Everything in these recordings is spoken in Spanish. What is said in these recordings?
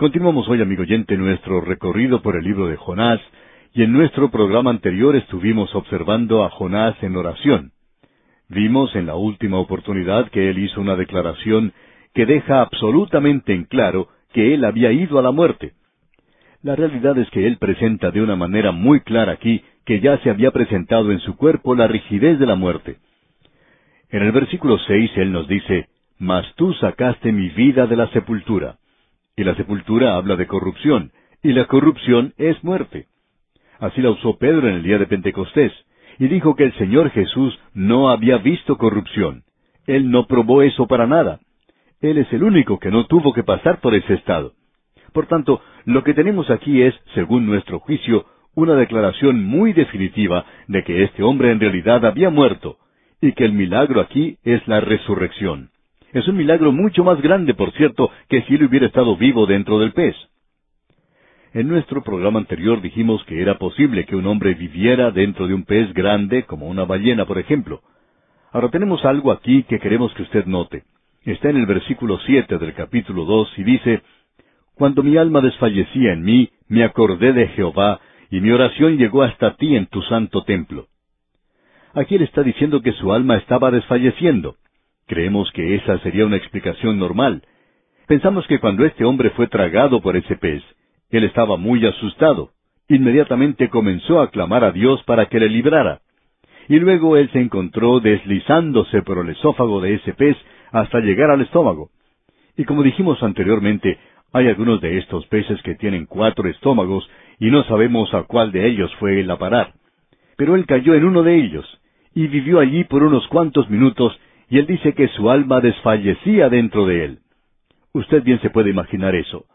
Continuamos hoy, amigo oyente, nuestro recorrido por el libro de Jonás, y en nuestro programa anterior estuvimos observando a Jonás en oración. Vimos en la última oportunidad que él hizo una declaración que deja absolutamente en claro que él había ido a la muerte. La realidad es que él presenta de una manera muy clara aquí que ya se había presentado en su cuerpo la rigidez de la muerte. En el versículo seis él nos dice, Mas tú sacaste mi vida de la sepultura. Y la sepultura habla de corrupción, y la corrupción es muerte. Así la usó Pedro en el día de Pentecostés, y dijo que el Señor Jesús no había visto corrupción. Él no probó eso para nada. Él es el único que no tuvo que pasar por ese estado. Por tanto, lo que tenemos aquí es, según nuestro juicio, una declaración muy definitiva de que este hombre en realidad había muerto, y que el milagro aquí es la resurrección. Es un milagro mucho más grande, por cierto, que si él hubiera estado vivo dentro del pez. En nuestro programa anterior dijimos que era posible que un hombre viviera dentro de un pez grande, como una ballena, por ejemplo. Ahora tenemos algo aquí que queremos que usted note. Está en el versículo siete del capítulo dos y dice Cuando mi alma desfallecía en mí, me acordé de Jehová, y mi oración llegó hasta ti en tu santo templo. Aquí él está diciendo que su alma estaba desfalleciendo. Creemos que esa sería una explicación normal. Pensamos que cuando este hombre fue tragado por ese pez, él estaba muy asustado. Inmediatamente comenzó a clamar a Dios para que le librara. Y luego él se encontró deslizándose por el esófago de ese pez hasta llegar al estómago. Y como dijimos anteriormente, hay algunos de estos peces que tienen cuatro estómagos y no sabemos a cuál de ellos fue él a parar. Pero él cayó en uno de ellos y vivió allí por unos cuantos minutos y él dice que su alma desfallecía dentro de él. Usted bien se puede imaginar eso.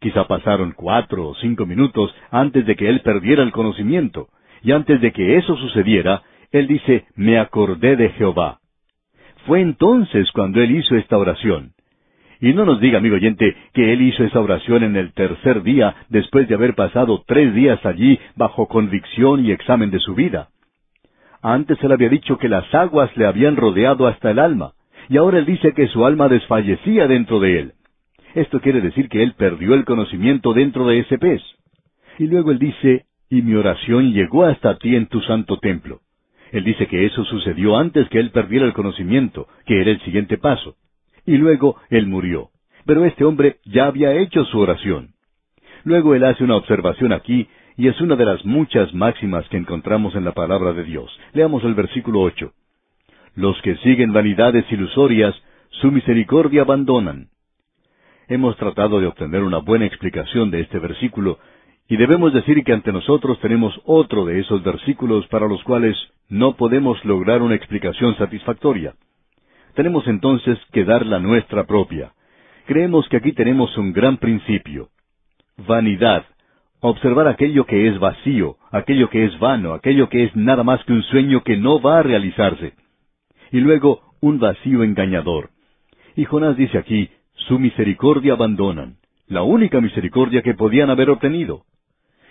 Quizá pasaron cuatro o cinco minutos antes de que él perdiera el conocimiento, y antes de que eso sucediera, él dice, me acordé de Jehová. Fue entonces cuando él hizo esta oración. Y no nos diga, amigo oyente, que él hizo esa oración en el tercer día después de haber pasado tres días allí bajo convicción y examen de su vida. Antes él había dicho que las aguas le habían rodeado hasta el alma, y ahora él dice que su alma desfallecía dentro de él. Esto quiere decir que él perdió el conocimiento dentro de ese pez. Y luego él dice, y mi oración llegó hasta ti en tu santo templo. Él dice que eso sucedió antes que él perdiera el conocimiento, que era el siguiente paso. Y luego él murió. Pero este hombre ya había hecho su oración. Luego él hace una observación aquí y es una de las muchas máximas que encontramos en la palabra de Dios. Leamos el versículo ocho. Los que siguen vanidades ilusorias, su misericordia abandonan. Hemos tratado de obtener una buena explicación de este versículo, y debemos decir que ante nosotros tenemos otro de esos versículos para los cuales no podemos lograr una explicación satisfactoria. Tenemos entonces que dar la nuestra propia. Creemos que aquí tenemos un gran principio. Vanidad observar aquello que es vacío, aquello que es vano, aquello que es nada más que un sueño que no va a realizarse. Y luego un vacío engañador. Y Jonás dice aquí, su misericordia abandonan, la única misericordia que podían haber obtenido.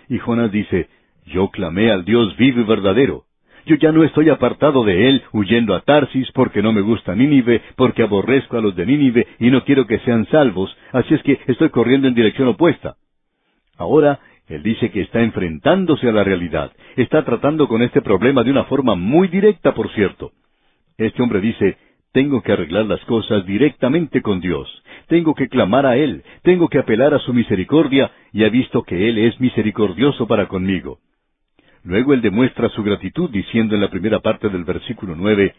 Y Jonás dice, yo clamé al Dios vivo y verdadero. Yo ya no estoy apartado de él, huyendo a Tarsis, porque no me gusta Nínive, porque aborrezco a los de Nínive y no quiero que sean salvos, así es que estoy corriendo en dirección opuesta. Ahora él dice que está enfrentándose a la realidad, está tratando con este problema de una forma muy directa, por cierto. Este hombre dice, tengo que arreglar las cosas directamente con Dios, tengo que clamar a Él, tengo que apelar a su misericordia, y ha visto que Él es misericordioso para conmigo. Luego él demuestra su gratitud diciendo en la primera parte del versículo nueve,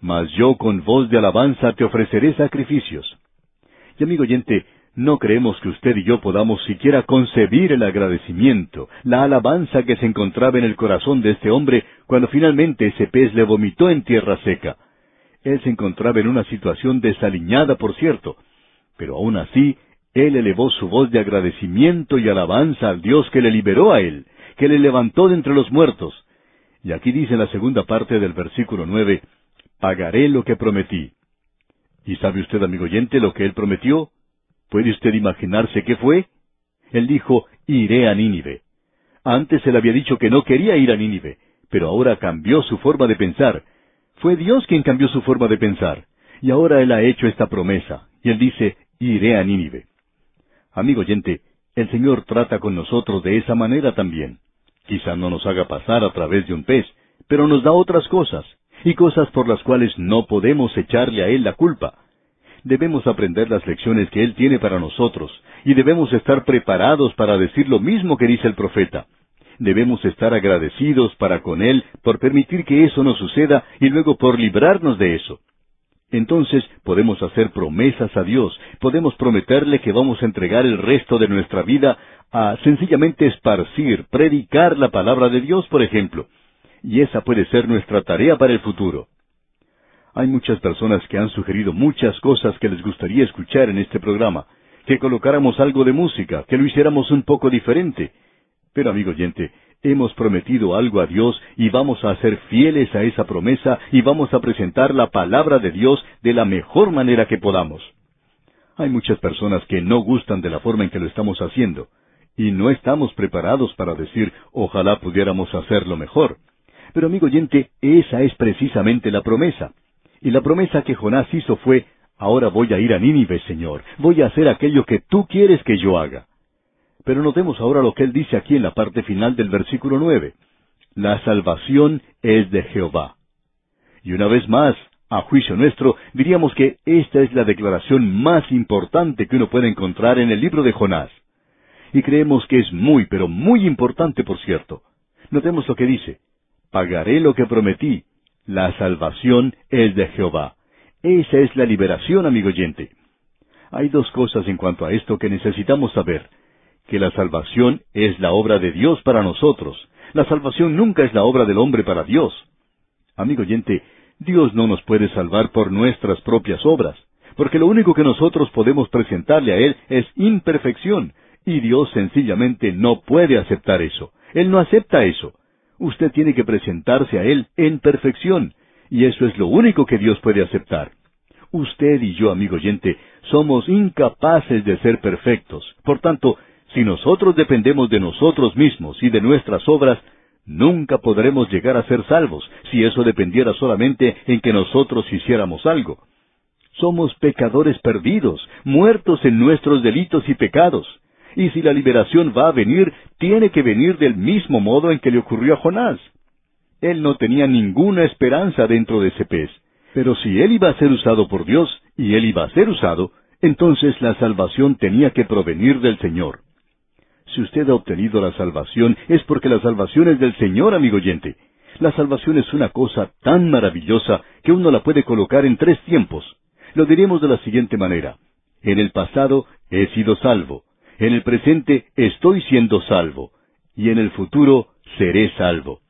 Mas yo con voz de alabanza te ofreceré sacrificios. Y amigo oyente, no creemos que usted y yo podamos siquiera concebir el agradecimiento, la alabanza que se encontraba en el corazón de este hombre cuando finalmente ese pez le vomitó en tierra seca. Él se encontraba en una situación desaliñada, por cierto, pero aún así, él elevó su voz de agradecimiento y alabanza al Dios que le liberó a él, que le levantó de entre los muertos. Y aquí dice en la segunda parte del versículo nueve, pagaré lo que prometí. ¿Y sabe usted, amigo oyente, lo que él prometió? ¿Puede usted imaginarse qué fue? Él dijo, iré a Nínive. Antes él había dicho que no quería ir a Nínive, pero ahora cambió su forma de pensar. Fue Dios quien cambió su forma de pensar. Y ahora él ha hecho esta promesa, y él dice, iré a Nínive. Amigo oyente, el Señor trata con nosotros de esa manera también. Quizá no nos haga pasar a través de un pez, pero nos da otras cosas, y cosas por las cuales no podemos echarle a Él la culpa. Debemos aprender las lecciones que Él tiene para nosotros, y debemos estar preparados para decir lo mismo que dice el profeta. Debemos estar agradecidos para con Él por permitir que eso nos suceda y luego por librarnos de eso. Entonces podemos hacer promesas a Dios, podemos prometerle que vamos a entregar el resto de nuestra vida a sencillamente esparcir, predicar la palabra de Dios, por ejemplo. Y esa puede ser nuestra tarea para el futuro. Hay muchas personas que han sugerido muchas cosas que les gustaría escuchar en este programa, que colocáramos algo de música, que lo hiciéramos un poco diferente. Pero amigo oyente, hemos prometido algo a Dios y vamos a ser fieles a esa promesa y vamos a presentar la palabra de Dios de la mejor manera que podamos. Hay muchas personas que no gustan de la forma en que lo estamos haciendo, y no estamos preparados para decir, ojalá pudiéramos hacerlo mejor. Pero amigo oyente, esa es precisamente la promesa. Y la promesa que Jonás hizo fue, ahora voy a ir a Nínive, Señor, voy a hacer aquello que tú quieres que yo haga. Pero notemos ahora lo que él dice aquí en la parte final del versículo nueve. La salvación es de Jehová. Y una vez más, a juicio nuestro, diríamos que esta es la declaración más importante que uno puede encontrar en el libro de Jonás. Y creemos que es muy, pero muy importante, por cierto. Notemos lo que dice. Pagaré lo que prometí. La salvación es de Jehová. Esa es la liberación, amigo oyente. Hay dos cosas en cuanto a esto que necesitamos saber que la salvación es la obra de Dios para nosotros. La salvación nunca es la obra del hombre para Dios. Amigo oyente, Dios no nos puede salvar por nuestras propias obras, porque lo único que nosotros podemos presentarle a Él es imperfección, y Dios sencillamente no puede aceptar eso. Él no acepta eso. Usted tiene que presentarse a Él en perfección, y eso es lo único que Dios puede aceptar. Usted y yo, amigo oyente, somos incapaces de ser perfectos. Por tanto, si nosotros dependemos de nosotros mismos y de nuestras obras, nunca podremos llegar a ser salvos si eso dependiera solamente en que nosotros hiciéramos algo. Somos pecadores perdidos, muertos en nuestros delitos y pecados. Y si la liberación va a venir, tiene que venir del mismo modo en que le ocurrió a Jonás. Él no tenía ninguna esperanza dentro de ese pez. Pero si él iba a ser usado por Dios, y él iba a ser usado, entonces la salvación tenía que provenir del Señor. Si usted ha obtenido la salvación, es porque la salvación es del Señor, amigo oyente. La salvación es una cosa tan maravillosa que uno la puede colocar en tres tiempos. Lo diremos de la siguiente manera. En el pasado he sido salvo. En el presente estoy siendo salvo. Y en el futuro seré salvo.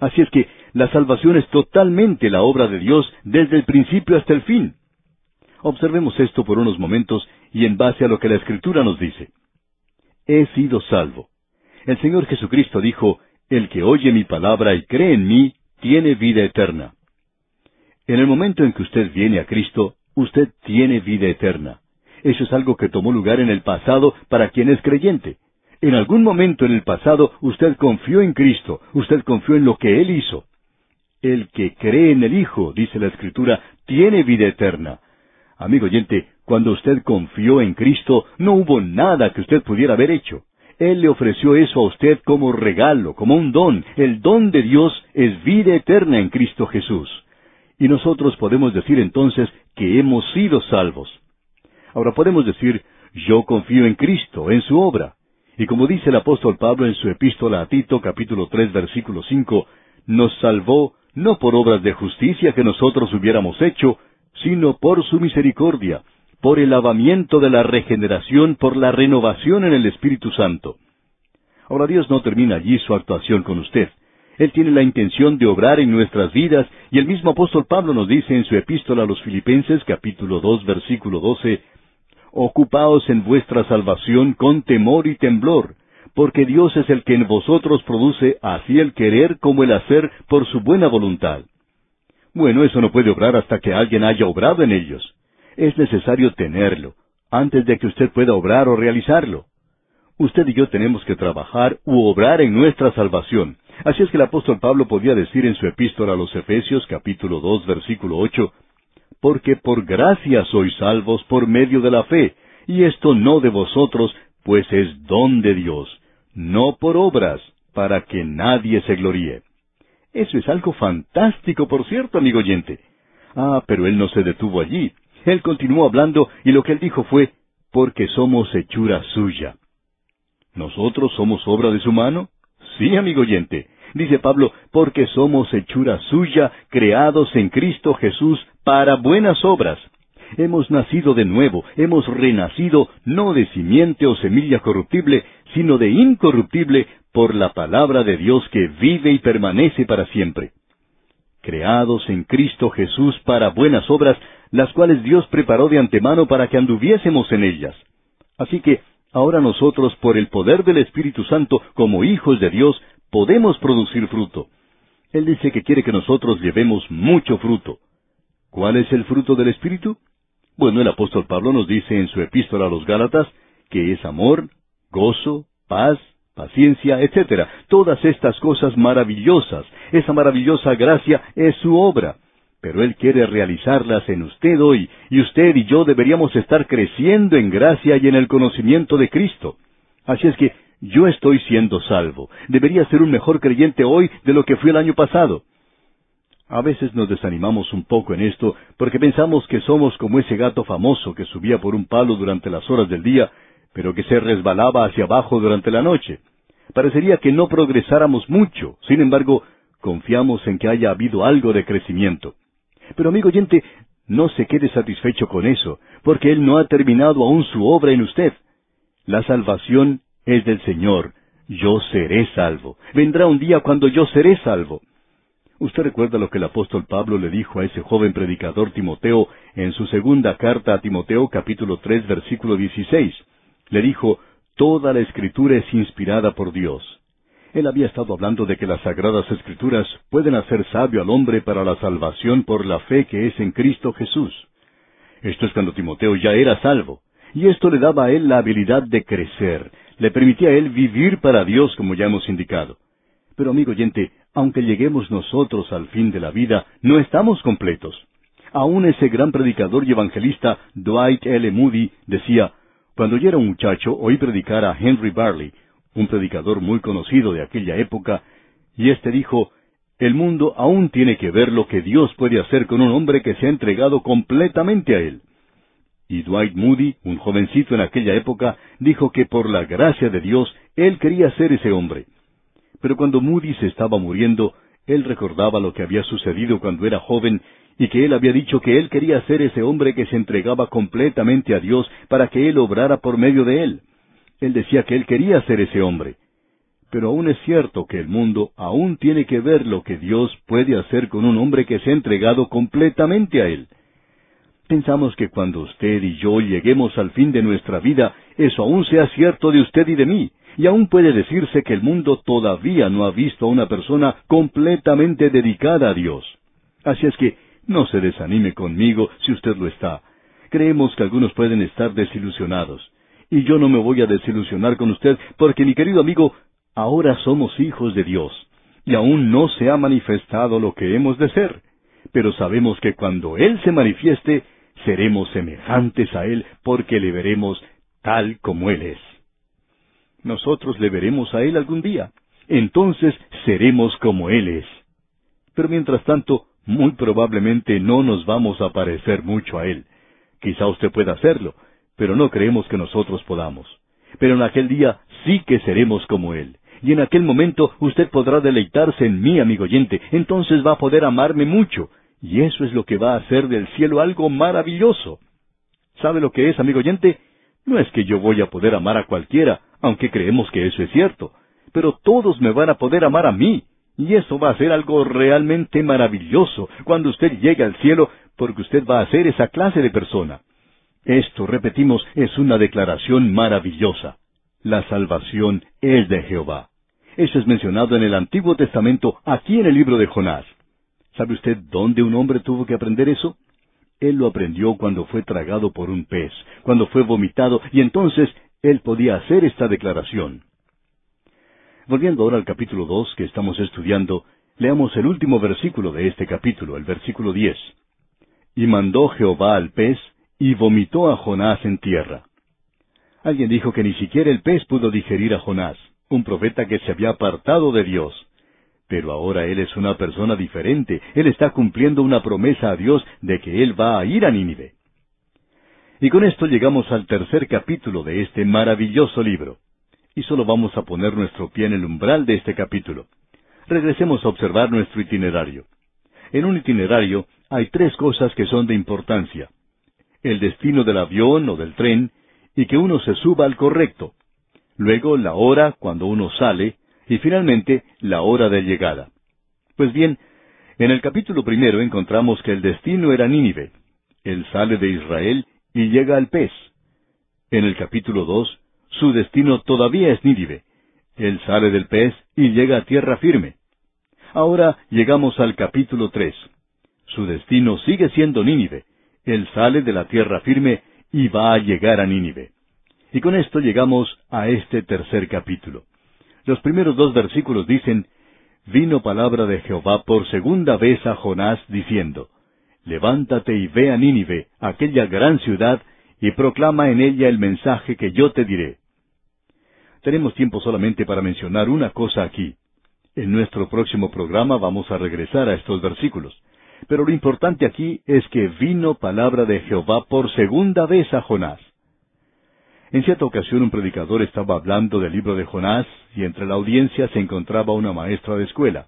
Así es que la salvación es totalmente la obra de Dios desde el principio hasta el fin. Observemos esto por unos momentos y en base a lo que la Escritura nos dice he sido salvo. El Señor Jesucristo dijo, El que oye mi palabra y cree en mí, tiene vida eterna. En el momento en que usted viene a Cristo, usted tiene vida eterna. Eso es algo que tomó lugar en el pasado para quien es creyente. En algún momento en el pasado usted confió en Cristo, usted confió en lo que Él hizo. El que cree en el Hijo, dice la Escritura, tiene vida eterna. Amigo oyente, cuando usted confió en Cristo, no hubo nada que usted pudiera haber hecho. Él le ofreció eso a usted como regalo, como un don. El don de Dios es vida eterna en Cristo Jesús. Y nosotros podemos decir entonces que hemos sido salvos. Ahora podemos decir, yo confío en Cristo, en su obra. Y como dice el apóstol Pablo en su epístola a Tito capítulo tres versículo cinco, nos salvó no por obras de justicia que nosotros hubiéramos hecho, sino por su misericordia, por el lavamiento de la regeneración, por la renovación en el Espíritu Santo. Ahora Dios no termina allí su actuación con usted. Él tiene la intención de obrar en nuestras vidas, y el mismo apóstol Pablo nos dice en su epístola a los Filipenses capítulo dos versículo doce, Ocupaos en vuestra salvación con temor y temblor, porque Dios es el que en vosotros produce así el querer como el hacer por su buena voluntad. Bueno, eso no puede obrar hasta que alguien haya obrado en ellos. Es necesario tenerlo, antes de que usted pueda obrar o realizarlo. Usted y yo tenemos que trabajar u obrar en nuestra salvación. Así es que el apóstol Pablo podía decir en su epístola a los Efesios capítulo dos versículo ocho, porque por gracia sois salvos por medio de la fe, y esto no de vosotros, pues es don de Dios, no por obras, para que nadie se gloríe. Eso es algo fantástico, por cierto, amigo oyente. Ah, pero él no se detuvo allí. Él continuó hablando y lo que él dijo fue, porque somos hechura suya. ¿Nosotros somos obra de su mano? Sí, amigo oyente. Dice Pablo, porque somos hechura suya, creados en Cristo Jesús para buenas obras. Hemos nacido de nuevo, hemos renacido no de simiente o semilla corruptible, sino de incorruptible por la palabra de Dios que vive y permanece para siempre. Creados en Cristo Jesús para buenas obras, las cuales Dios preparó de antemano para que anduviésemos en ellas. Así que ahora nosotros, por el poder del Espíritu Santo, como hijos de Dios, podemos producir fruto. Él dice que quiere que nosotros llevemos mucho fruto. ¿Cuál es el fruto del Espíritu? Bueno, el apóstol Pablo nos dice en su epístola a los Gálatas que es amor, gozo, paz, paciencia, etc. Todas estas cosas maravillosas, esa maravillosa gracia es su obra. Pero Él quiere realizarlas en usted hoy, y usted y yo deberíamos estar creciendo en gracia y en el conocimiento de Cristo. Así es que yo estoy siendo salvo. Debería ser un mejor creyente hoy de lo que fui el año pasado. A veces nos desanimamos un poco en esto porque pensamos que somos como ese gato famoso que subía por un palo durante las horas del día pero que se resbalaba hacia abajo durante la noche. Parecería que no progresáramos mucho, sin embargo, confiamos en que haya habido algo de crecimiento. Pero amigo oyente, no se quede satisfecho con eso, porque Él no ha terminado aún su obra en usted. La salvación es del Señor. Yo seré salvo. Vendrá un día cuando yo seré salvo. Usted recuerda lo que el apóstol Pablo le dijo a ese joven predicador Timoteo en su segunda carta a Timoteo capítulo tres versículo dieciséis le dijo, Toda la escritura es inspirada por Dios. Él había estado hablando de que las sagradas escrituras pueden hacer sabio al hombre para la salvación por la fe que es en Cristo Jesús. Esto es cuando Timoteo ya era salvo, y esto le daba a él la habilidad de crecer, le permitía a él vivir para Dios como ya hemos indicado. Pero amigo oyente, aunque lleguemos nosotros al fin de la vida, no estamos completos. Aún ese gran predicador y evangelista Dwight L. Moody decía, cuando yo era un muchacho, oí predicar a Henry Barley, un predicador muy conocido de aquella época, y éste dijo, el mundo aún tiene que ver lo que Dios puede hacer con un hombre que se ha entregado completamente a Él. Y Dwight Moody, un jovencito en aquella época, dijo que por la gracia de Dios él quería ser ese hombre. Pero cuando Moody se estaba muriendo, él recordaba lo que había sucedido cuando era joven y que él había dicho que él quería ser ese hombre que se entregaba completamente a Dios para que él obrara por medio de él. Él decía que él quería ser ese hombre. Pero aún es cierto que el mundo aún tiene que ver lo que Dios puede hacer con un hombre que se ha entregado completamente a él. Pensamos que cuando usted y yo lleguemos al fin de nuestra vida, eso aún sea cierto de usted y de mí, y aún puede decirse que el mundo todavía no ha visto a una persona completamente dedicada a Dios. Así es que no se desanime conmigo si usted lo está. Creemos que algunos pueden estar desilusionados. Y yo no me voy a desilusionar con usted porque, mi querido amigo, ahora somos hijos de Dios. Y aún no se ha manifestado lo que hemos de ser. Pero sabemos que cuando Él se manifieste, seremos semejantes a Él porque le veremos tal como Él es. Nosotros le veremos a Él algún día. Entonces seremos como Él es. Pero mientras tanto, muy probablemente no nos vamos a parecer mucho a Él. Quizá usted pueda hacerlo, pero no creemos que nosotros podamos. Pero en aquel día sí que seremos como Él. Y en aquel momento usted podrá deleitarse en mí, amigo oyente. Entonces va a poder amarme mucho. Y eso es lo que va a hacer del cielo algo maravilloso. ¿Sabe lo que es, amigo oyente? No es que yo voy a poder amar a cualquiera, aunque creemos que eso es cierto. Pero todos me van a poder amar a mí. Y eso va a ser algo realmente maravilloso cuando usted llegue al cielo, porque usted va a ser esa clase de persona. Esto, repetimos, es una declaración maravillosa. La salvación es de Jehová. Eso es mencionado en el Antiguo Testamento, aquí en el libro de Jonás. ¿Sabe usted dónde un hombre tuvo que aprender eso? Él lo aprendió cuando fue tragado por un pez, cuando fue vomitado, y entonces él podía hacer esta declaración. Volviendo ahora al capítulo dos que estamos estudiando, leamos el último versículo de este capítulo, el versículo diez. Y mandó Jehová al pez, y vomitó a Jonás en tierra. Alguien dijo que ni siquiera el pez pudo digerir a Jonás, un profeta que se había apartado de Dios. Pero ahora él es una persona diferente. Él está cumpliendo una promesa a Dios de que él va a ir a Nínive. Y con esto llegamos al tercer capítulo de este maravilloso libro. Y solo vamos a poner nuestro pie en el umbral de este capítulo. Regresemos a observar nuestro itinerario. En un itinerario hay tres cosas que son de importancia. El destino del avión o del tren, y que uno se suba al correcto. Luego la hora cuando uno sale, y finalmente la hora de llegada. Pues bien, en el capítulo primero encontramos que el destino era Nínive. Él sale de Israel y llega al pez. En el capítulo dos, su destino todavía es Nínive. Él sale del pez y llega a tierra firme. Ahora llegamos al capítulo tres. Su destino sigue siendo Nínive. Él sale de la tierra firme y va a llegar a Nínive. Y con esto llegamos a este tercer capítulo. Los primeros dos versículos dicen, Vino palabra de Jehová por segunda vez a Jonás diciendo, Levántate y ve a Nínive, aquella gran ciudad, y proclama en ella el mensaje que yo te diré. Tenemos tiempo solamente para mencionar una cosa aquí. En nuestro próximo programa vamos a regresar a estos versículos. Pero lo importante aquí es que vino palabra de Jehová por segunda vez a Jonás. En cierta ocasión un predicador estaba hablando del libro de Jonás y entre la audiencia se encontraba una maestra de escuela.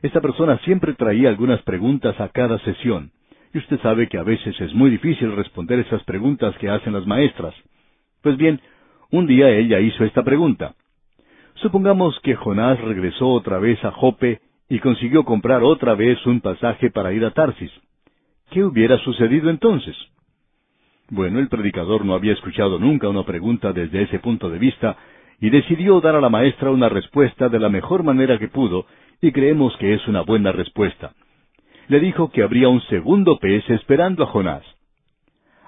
Esta persona siempre traía algunas preguntas a cada sesión, y usted sabe que a veces es muy difícil responder esas preguntas que hacen las maestras. Pues bien, un día ella hizo esta pregunta. Supongamos que Jonás regresó otra vez a Jope y consiguió comprar otra vez un pasaje para ir a Tarsis. ¿Qué hubiera sucedido entonces? Bueno, el predicador no había escuchado nunca una pregunta desde ese punto de vista y decidió dar a la maestra una respuesta de la mejor manera que pudo, y creemos que es una buena respuesta. Le dijo que habría un segundo pez esperando a Jonás.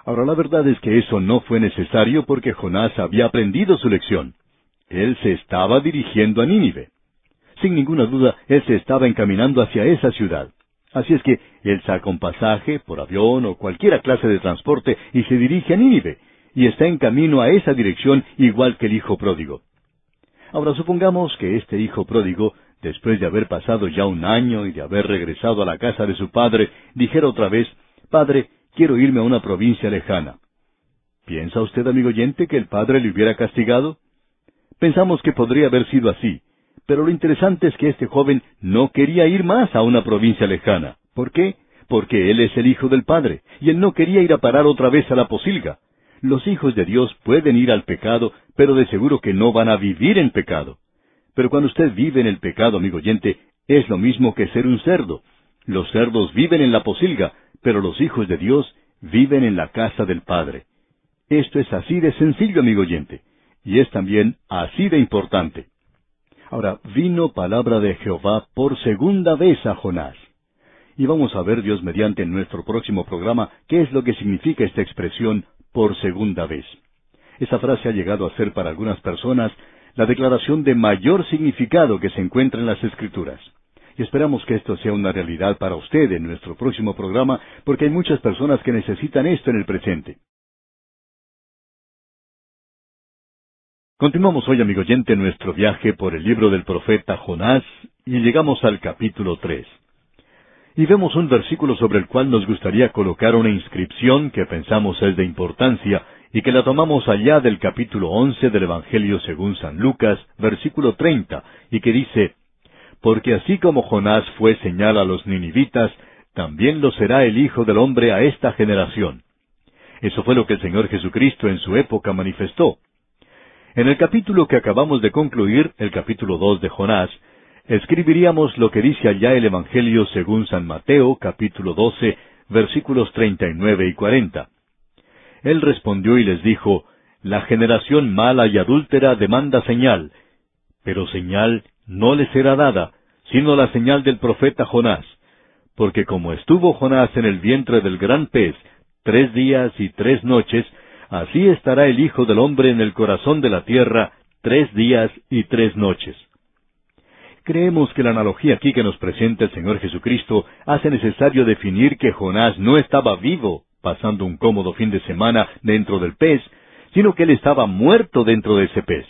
Ahora la verdad es que eso no fue necesario porque Jonás había aprendido su lección. Él se estaba dirigiendo a Nínive. Sin ninguna duda, él se estaba encaminando hacia esa ciudad. Así es que él saca un pasaje por avión o cualquier clase de transporte y se dirige a Nínive, y está en camino a esa dirección igual que el hijo pródigo. Ahora supongamos que este hijo pródigo, después de haber pasado ya un año y de haber regresado a la casa de su padre, dijera otra vez, Padre, quiero irme a una provincia lejana. ¿Piensa usted, amigo oyente, que el padre le hubiera castigado? Pensamos que podría haber sido así, pero lo interesante es que este joven no quería ir más a una provincia lejana. ¿Por qué? Porque él es el hijo del Padre, y él no quería ir a parar otra vez a la posilga. Los hijos de Dios pueden ir al pecado, pero de seguro que no van a vivir en pecado. Pero cuando usted vive en el pecado, amigo oyente, es lo mismo que ser un cerdo. Los cerdos viven en la posilga, pero los hijos de Dios viven en la casa del Padre. Esto es así de sencillo, amigo oyente, y es también así de importante. Ahora, vino palabra de Jehová por segunda vez a Jonás. Y vamos a ver Dios mediante en nuestro próximo programa qué es lo que significa esta expresión por segunda vez. Esa frase ha llegado a ser para algunas personas la declaración de mayor significado que se encuentra en las Escrituras. Y esperamos que esto sea una realidad para usted en nuestro próximo programa, porque hay muchas personas que necesitan esto en el presente. Continuamos hoy, amigo oyente, nuestro viaje por el libro del profeta Jonás y llegamos al capítulo tres. Y vemos un versículo sobre el cual nos gustaría colocar una inscripción que pensamos es de importancia y que la tomamos allá del capítulo once del Evangelio según San Lucas, versículo treinta, y que dice, Porque así como Jonás fue señal a los ninivitas, también lo será el Hijo del Hombre a esta generación. Eso fue lo que el Señor Jesucristo en su época manifestó. En el capítulo que acabamos de concluir, el capítulo dos de Jonás, escribiríamos lo que dice allá el Evangelio según San Mateo, capítulo doce, versículos treinta y nueve y cuarenta. Él respondió y les dijo, La generación mala y adúltera demanda señal, pero señal no le será dada, sino la señal del profeta Jonás. Porque como estuvo Jonás en el vientre del gran pez tres días y tres noches, Así estará el Hijo del Hombre en el corazón de la tierra tres días y tres noches. Creemos que la analogía aquí que nos presenta el Señor Jesucristo hace necesario definir que Jonás no estaba vivo, pasando un cómodo fin de semana dentro del pez, sino que él estaba muerto dentro de ese pez.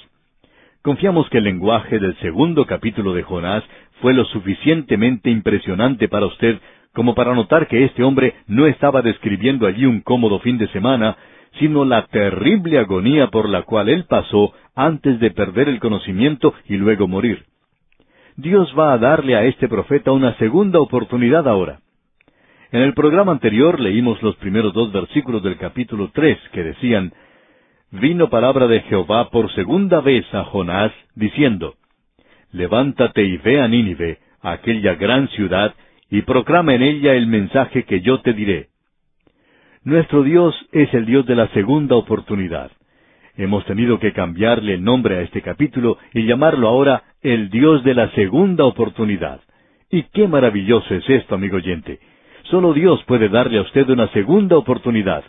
Confiamos que el lenguaje del segundo capítulo de Jonás fue lo suficientemente impresionante para usted como para notar que este hombre no estaba describiendo allí un cómodo fin de semana, sino la terrible agonía por la cual él pasó antes de perder el conocimiento y luego morir. Dios va a darle a este profeta una segunda oportunidad ahora. En el programa anterior leímos los primeros dos versículos del capítulo tres que decían, Vino palabra de Jehová por segunda vez a Jonás, diciendo, Levántate y ve a Nínive, aquella gran ciudad, y proclama en ella el mensaje que yo te diré. Nuestro Dios es el Dios de la segunda oportunidad. Hemos tenido que cambiarle el nombre a este capítulo y llamarlo ahora el Dios de la segunda oportunidad. Y qué maravilloso es esto, amigo oyente. Solo Dios puede darle a usted una segunda oportunidad.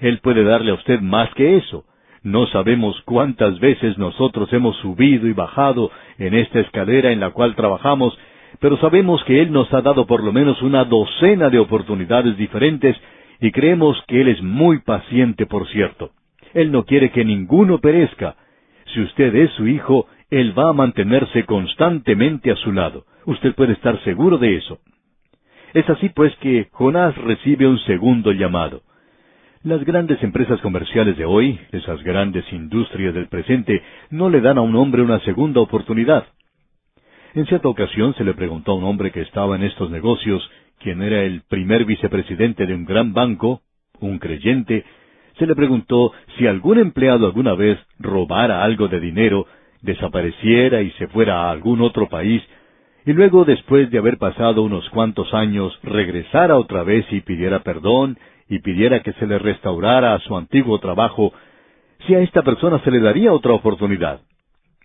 Él puede darle a usted más que eso. No sabemos cuántas veces nosotros hemos subido y bajado en esta escalera en la cual trabajamos, pero sabemos que Él nos ha dado por lo menos una docena de oportunidades diferentes y creemos que Él es muy paciente, por cierto. Él no quiere que ninguno perezca. Si usted es su hijo, Él va a mantenerse constantemente a su lado. Usted puede estar seguro de eso. Es así pues que Jonás recibe un segundo llamado. Las grandes empresas comerciales de hoy, esas grandes industrias del presente, no le dan a un hombre una segunda oportunidad. En cierta ocasión se le preguntó a un hombre que estaba en estos negocios quien era el primer vicepresidente de un gran banco, un creyente, se le preguntó si algún empleado alguna vez robara algo de dinero, desapareciera y se fuera a algún otro país, y luego, después de haber pasado unos cuantos años, regresara otra vez y pidiera perdón, y pidiera que se le restaurara a su antiguo trabajo, si a esta persona se le daría otra oportunidad.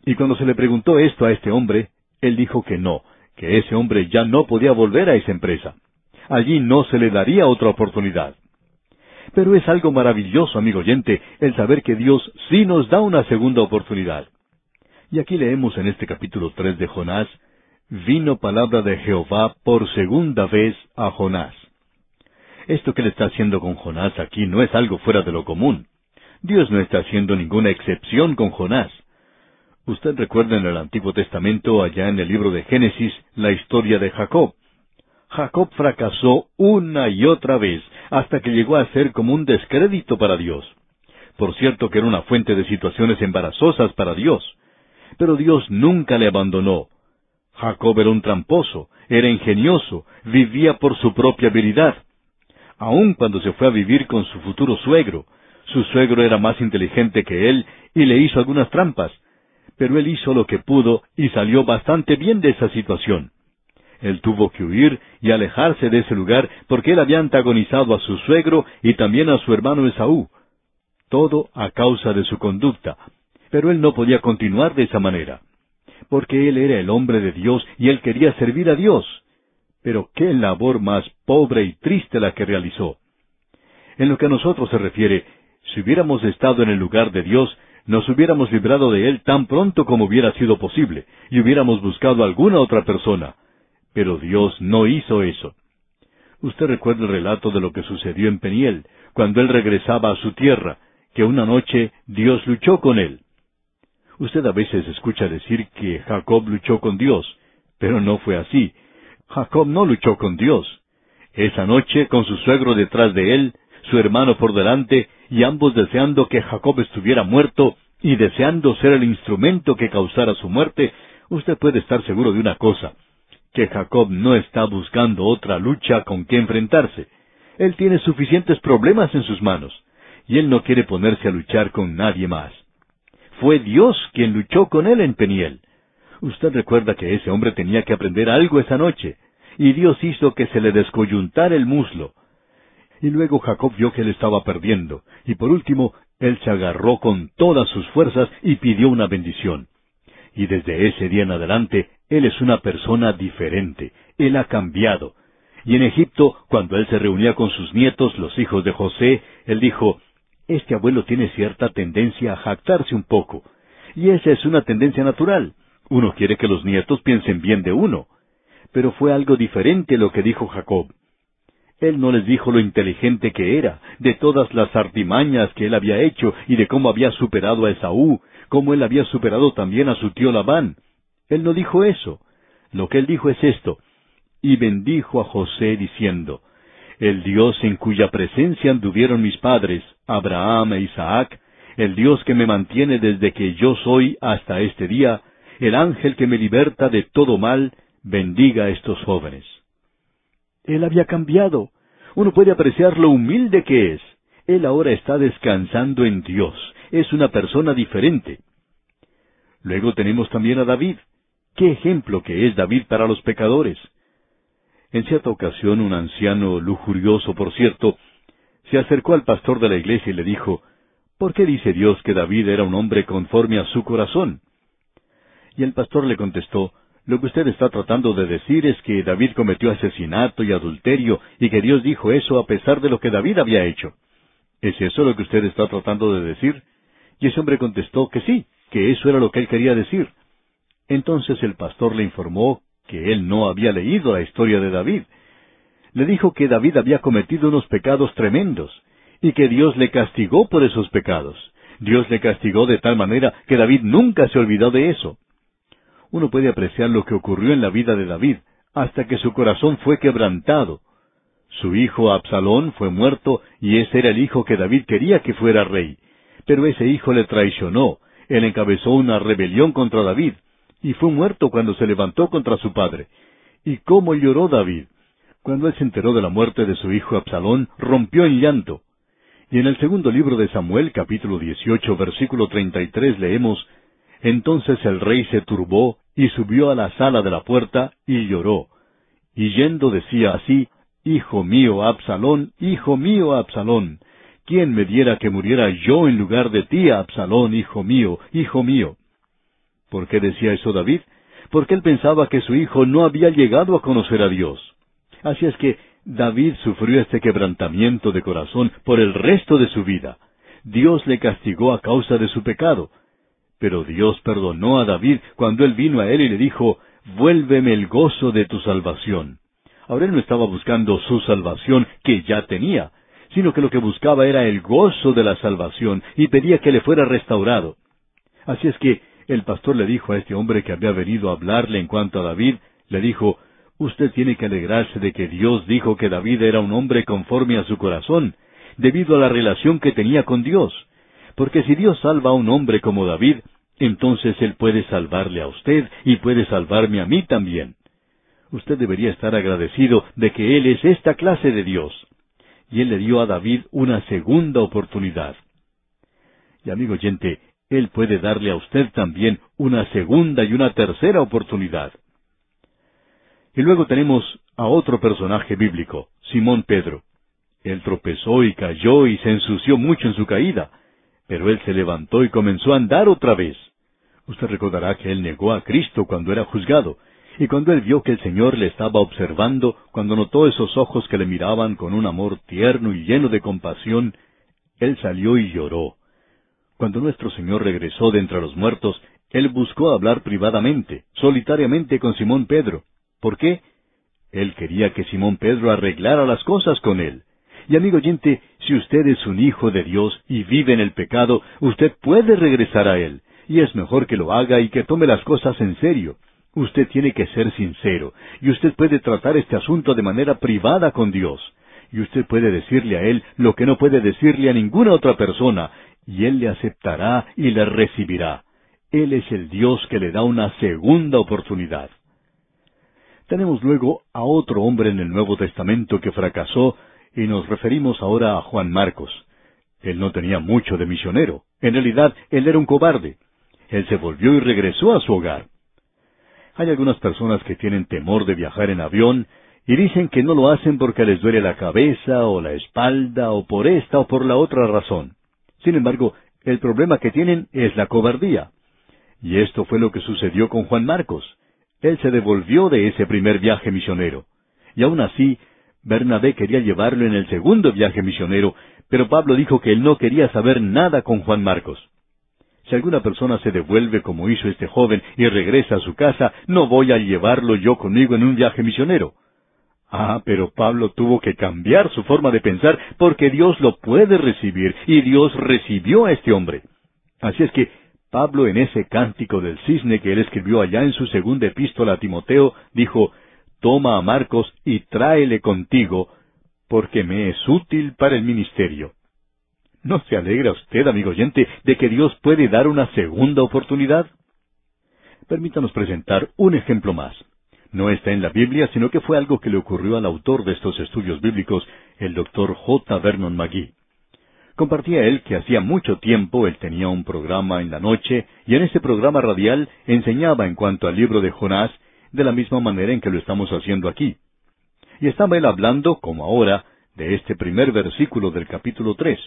Y cuando se le preguntó esto a este hombre, él dijo que no, que ese hombre ya no podía volver a esa empresa. Allí no se le daría otra oportunidad. Pero es algo maravilloso, amigo oyente, el saber que Dios sí nos da una segunda oportunidad. Y aquí leemos en este capítulo tres de Jonás, vino palabra de Jehová por segunda vez a Jonás. Esto que le está haciendo con Jonás aquí no es algo fuera de lo común. Dios no está haciendo ninguna excepción con Jonás. Usted recuerda en el Antiguo Testamento, allá en el libro de Génesis, la historia de Jacob. Jacob fracasó una y otra vez hasta que llegó a ser como un descrédito para Dios. Por cierto que era una fuente de situaciones embarazosas para Dios. Pero Dios nunca le abandonó. Jacob era un tramposo, era ingenioso, vivía por su propia habilidad. Aun cuando se fue a vivir con su futuro suegro, su suegro era más inteligente que él y le hizo algunas trampas, pero él hizo lo que pudo y salió bastante bien de esa situación. Él tuvo que huir y alejarse de ese lugar porque él había antagonizado a su suegro y también a su hermano Esaú. Todo a causa de su conducta. Pero él no podía continuar de esa manera. Porque él era el hombre de Dios y él quería servir a Dios. Pero qué labor más pobre y triste la que realizó. En lo que a nosotros se refiere, si hubiéramos estado en el lugar de Dios, nos hubiéramos librado de él tan pronto como hubiera sido posible, y hubiéramos buscado alguna otra persona. Pero Dios no hizo eso. Usted recuerda el relato de lo que sucedió en Peniel, cuando él regresaba a su tierra, que una noche Dios luchó con él. Usted a veces escucha decir que Jacob luchó con Dios, pero no fue así. Jacob no luchó con Dios. Esa noche, con su suegro detrás de él, su hermano por delante, y ambos deseando que Jacob estuviera muerto y deseando ser el instrumento que causara su muerte, usted puede estar seguro de una cosa, que Jacob no está buscando otra lucha con que enfrentarse. Él tiene suficientes problemas en sus manos, y él no quiere ponerse a luchar con nadie más. Fue Dios quien luchó con él en Peniel. Usted recuerda que ese hombre tenía que aprender algo esa noche, y Dios hizo que se le descoyuntara el muslo. Y luego Jacob vio que él estaba perdiendo, y por último, él se agarró con todas sus fuerzas y pidió una bendición. Y desde ese día en adelante, él es una persona diferente, él ha cambiado. Y en Egipto, cuando él se reunía con sus nietos, los hijos de José, él dijo, Este abuelo tiene cierta tendencia a jactarse un poco. Y esa es una tendencia natural. Uno quiere que los nietos piensen bien de uno. Pero fue algo diferente lo que dijo Jacob. Él no les dijo lo inteligente que era, de todas las artimañas que él había hecho y de cómo había superado a Esaú, cómo él había superado también a su tío Labán. Él no dijo eso. Lo que él dijo es esto. Y bendijo a José diciendo, El Dios en cuya presencia anduvieron mis padres, Abraham e Isaac, el Dios que me mantiene desde que yo soy hasta este día, el ángel que me liberta de todo mal, bendiga a estos jóvenes. Él había cambiado. Uno puede apreciar lo humilde que es. Él ahora está descansando en Dios. Es una persona diferente. Luego tenemos también a David. Qué ejemplo que es David para los pecadores. En cierta ocasión un anciano, lujurioso por cierto, se acercó al pastor de la iglesia y le dijo, ¿Por qué dice Dios que David era un hombre conforme a su corazón? Y el pastor le contestó, lo que usted está tratando de decir es que David cometió asesinato y adulterio y que Dios dijo eso a pesar de lo que David había hecho. ¿Es eso lo que usted está tratando de decir? Y ese hombre contestó que sí, que eso era lo que él quería decir. Entonces el pastor le informó que él no había leído la historia de David. Le dijo que David había cometido unos pecados tremendos y que Dios le castigó por esos pecados. Dios le castigó de tal manera que David nunca se olvidó de eso uno puede apreciar lo que ocurrió en la vida de David, hasta que su corazón fue quebrantado. Su hijo Absalón fue muerto y ese era el hijo que David quería que fuera rey. Pero ese hijo le traicionó, él encabezó una rebelión contra David, y fue muerto cuando se levantó contra su padre. ¿Y cómo lloró David? Cuando él se enteró de la muerte de su hijo Absalón, rompió en llanto. Y en el segundo libro de Samuel, capítulo 18, versículo 33, leemos, Entonces el rey se turbó y subió a la sala de la puerta y lloró. Y yendo decía así, Hijo mío, Absalón, hijo mío, Absalón, ¿quién me diera que muriera yo en lugar de ti, Absalón, hijo mío, hijo mío? ¿Por qué decía eso David? Porque él pensaba que su hijo no había llegado a conocer a Dios. Así es que David sufrió este quebrantamiento de corazón por el resto de su vida. Dios le castigó a causa de su pecado, pero Dios perdonó a David cuando él vino a él y le dijo, Vuélveme el gozo de tu salvación. Ahora él no estaba buscando su salvación que ya tenía, sino que lo que buscaba era el gozo de la salvación y pedía que le fuera restaurado. Así es que el pastor le dijo a este hombre que había venido a hablarle en cuanto a David, le dijo, Usted tiene que alegrarse de que Dios dijo que David era un hombre conforme a su corazón, debido a la relación que tenía con Dios. Porque si Dios salva a un hombre como David, entonces Él puede salvarle a usted y puede salvarme a mí también. Usted debería estar agradecido de que Él es esta clase de Dios. Y Él le dio a David una segunda oportunidad. Y amigo oyente, Él puede darle a usted también una segunda y una tercera oportunidad. Y luego tenemos a otro personaje bíblico, Simón Pedro. Él tropezó y cayó y se ensució mucho en su caída, pero él se levantó y comenzó a andar otra vez. Usted recordará que él negó a Cristo cuando era juzgado, y cuando él vio que el Señor le estaba observando, cuando notó esos ojos que le miraban con un amor tierno y lleno de compasión, él salió y lloró. Cuando nuestro Señor regresó de entre los muertos, él buscó hablar privadamente, solitariamente con Simón Pedro. ¿Por qué? Él quería que Simón Pedro arreglara las cosas con él. Y amigo oyente, si usted es un hijo de Dios y vive en el pecado, usted puede regresar a Él. Y es mejor que lo haga y que tome las cosas en serio. Usted tiene que ser sincero, y usted puede tratar este asunto de manera privada con Dios. Y usted puede decirle a Él lo que no puede decirle a ninguna otra persona, y Él le aceptará y le recibirá. Él es el Dios que le da una segunda oportunidad. Tenemos luego a otro hombre en el Nuevo Testamento que fracasó y nos referimos ahora a Juan Marcos. Él no tenía mucho de misionero. En realidad, él era un cobarde. Él se volvió y regresó a su hogar. Hay algunas personas que tienen temor de viajar en avión y dicen que no lo hacen porque les duele la cabeza o la espalda o por esta o por la otra razón. Sin embargo, el problema que tienen es la cobardía. Y esto fue lo que sucedió con Juan Marcos. Él se devolvió de ese primer viaje misionero. Y aún así, Bernabé quería llevarlo en el segundo viaje misionero, pero Pablo dijo que él no quería saber nada con Juan Marcos. Si alguna persona se devuelve como hizo este joven y regresa a su casa, no voy a llevarlo yo conmigo en un viaje misionero. Ah, pero Pablo tuvo que cambiar su forma de pensar porque Dios lo puede recibir y Dios recibió a este hombre. Así es que Pablo en ese cántico del cisne que él escribió allá en su segunda epístola a Timoteo dijo, Toma a Marcos y tráele contigo, porque me es útil para el ministerio. ¿No se alegra usted, amigo oyente, de que Dios puede dar una segunda oportunidad? Permítanos presentar un ejemplo más. No está en la Biblia, sino que fue algo que le ocurrió al autor de estos estudios bíblicos, el doctor J. Vernon McGee. Compartía él que hacía mucho tiempo él tenía un programa en la noche y en ese programa radial enseñaba en cuanto al libro de Jonás de la misma manera en que lo estamos haciendo aquí. Y estaba él hablando, como ahora, de este primer versículo del capítulo tres.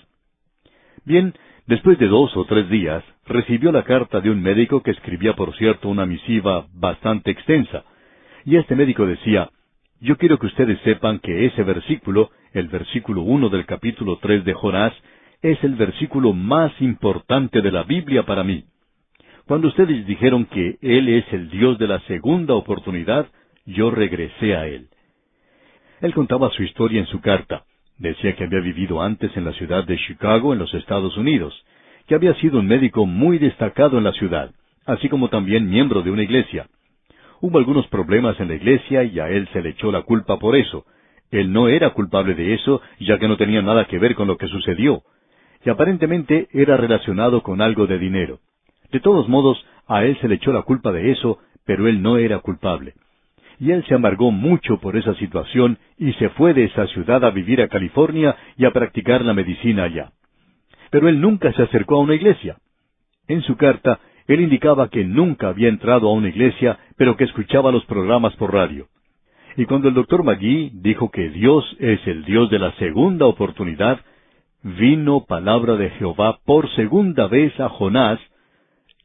Bien, después de dos o tres días, recibió la carta de un médico que escribía, por cierto, una misiva bastante extensa, y este médico decía, yo quiero que ustedes sepan que ese versículo, el versículo uno del capítulo tres de Jonás, es el versículo más importante de la Biblia para mí. Cuando ustedes dijeron que Él es el Dios de la segunda oportunidad, yo regresé a Él. Él contaba su historia en su carta. Decía que había vivido antes en la ciudad de Chicago, en los Estados Unidos, que había sido un médico muy destacado en la ciudad, así como también miembro de una iglesia. Hubo algunos problemas en la iglesia y a él se le echó la culpa por eso. Él no era culpable de eso, ya que no tenía nada que ver con lo que sucedió. Y aparentemente era relacionado con algo de dinero. De todos modos, a él se le echó la culpa de eso, pero él no era culpable. Y él se amargó mucho por esa situación y se fue de esa ciudad a vivir a California y a practicar la medicina allá. Pero él nunca se acercó a una iglesia. En su carta, él indicaba que nunca había entrado a una iglesia, pero que escuchaba los programas por radio. Y cuando el doctor Magui dijo que Dios es el Dios de la segunda oportunidad, vino palabra de Jehová por segunda vez a Jonás,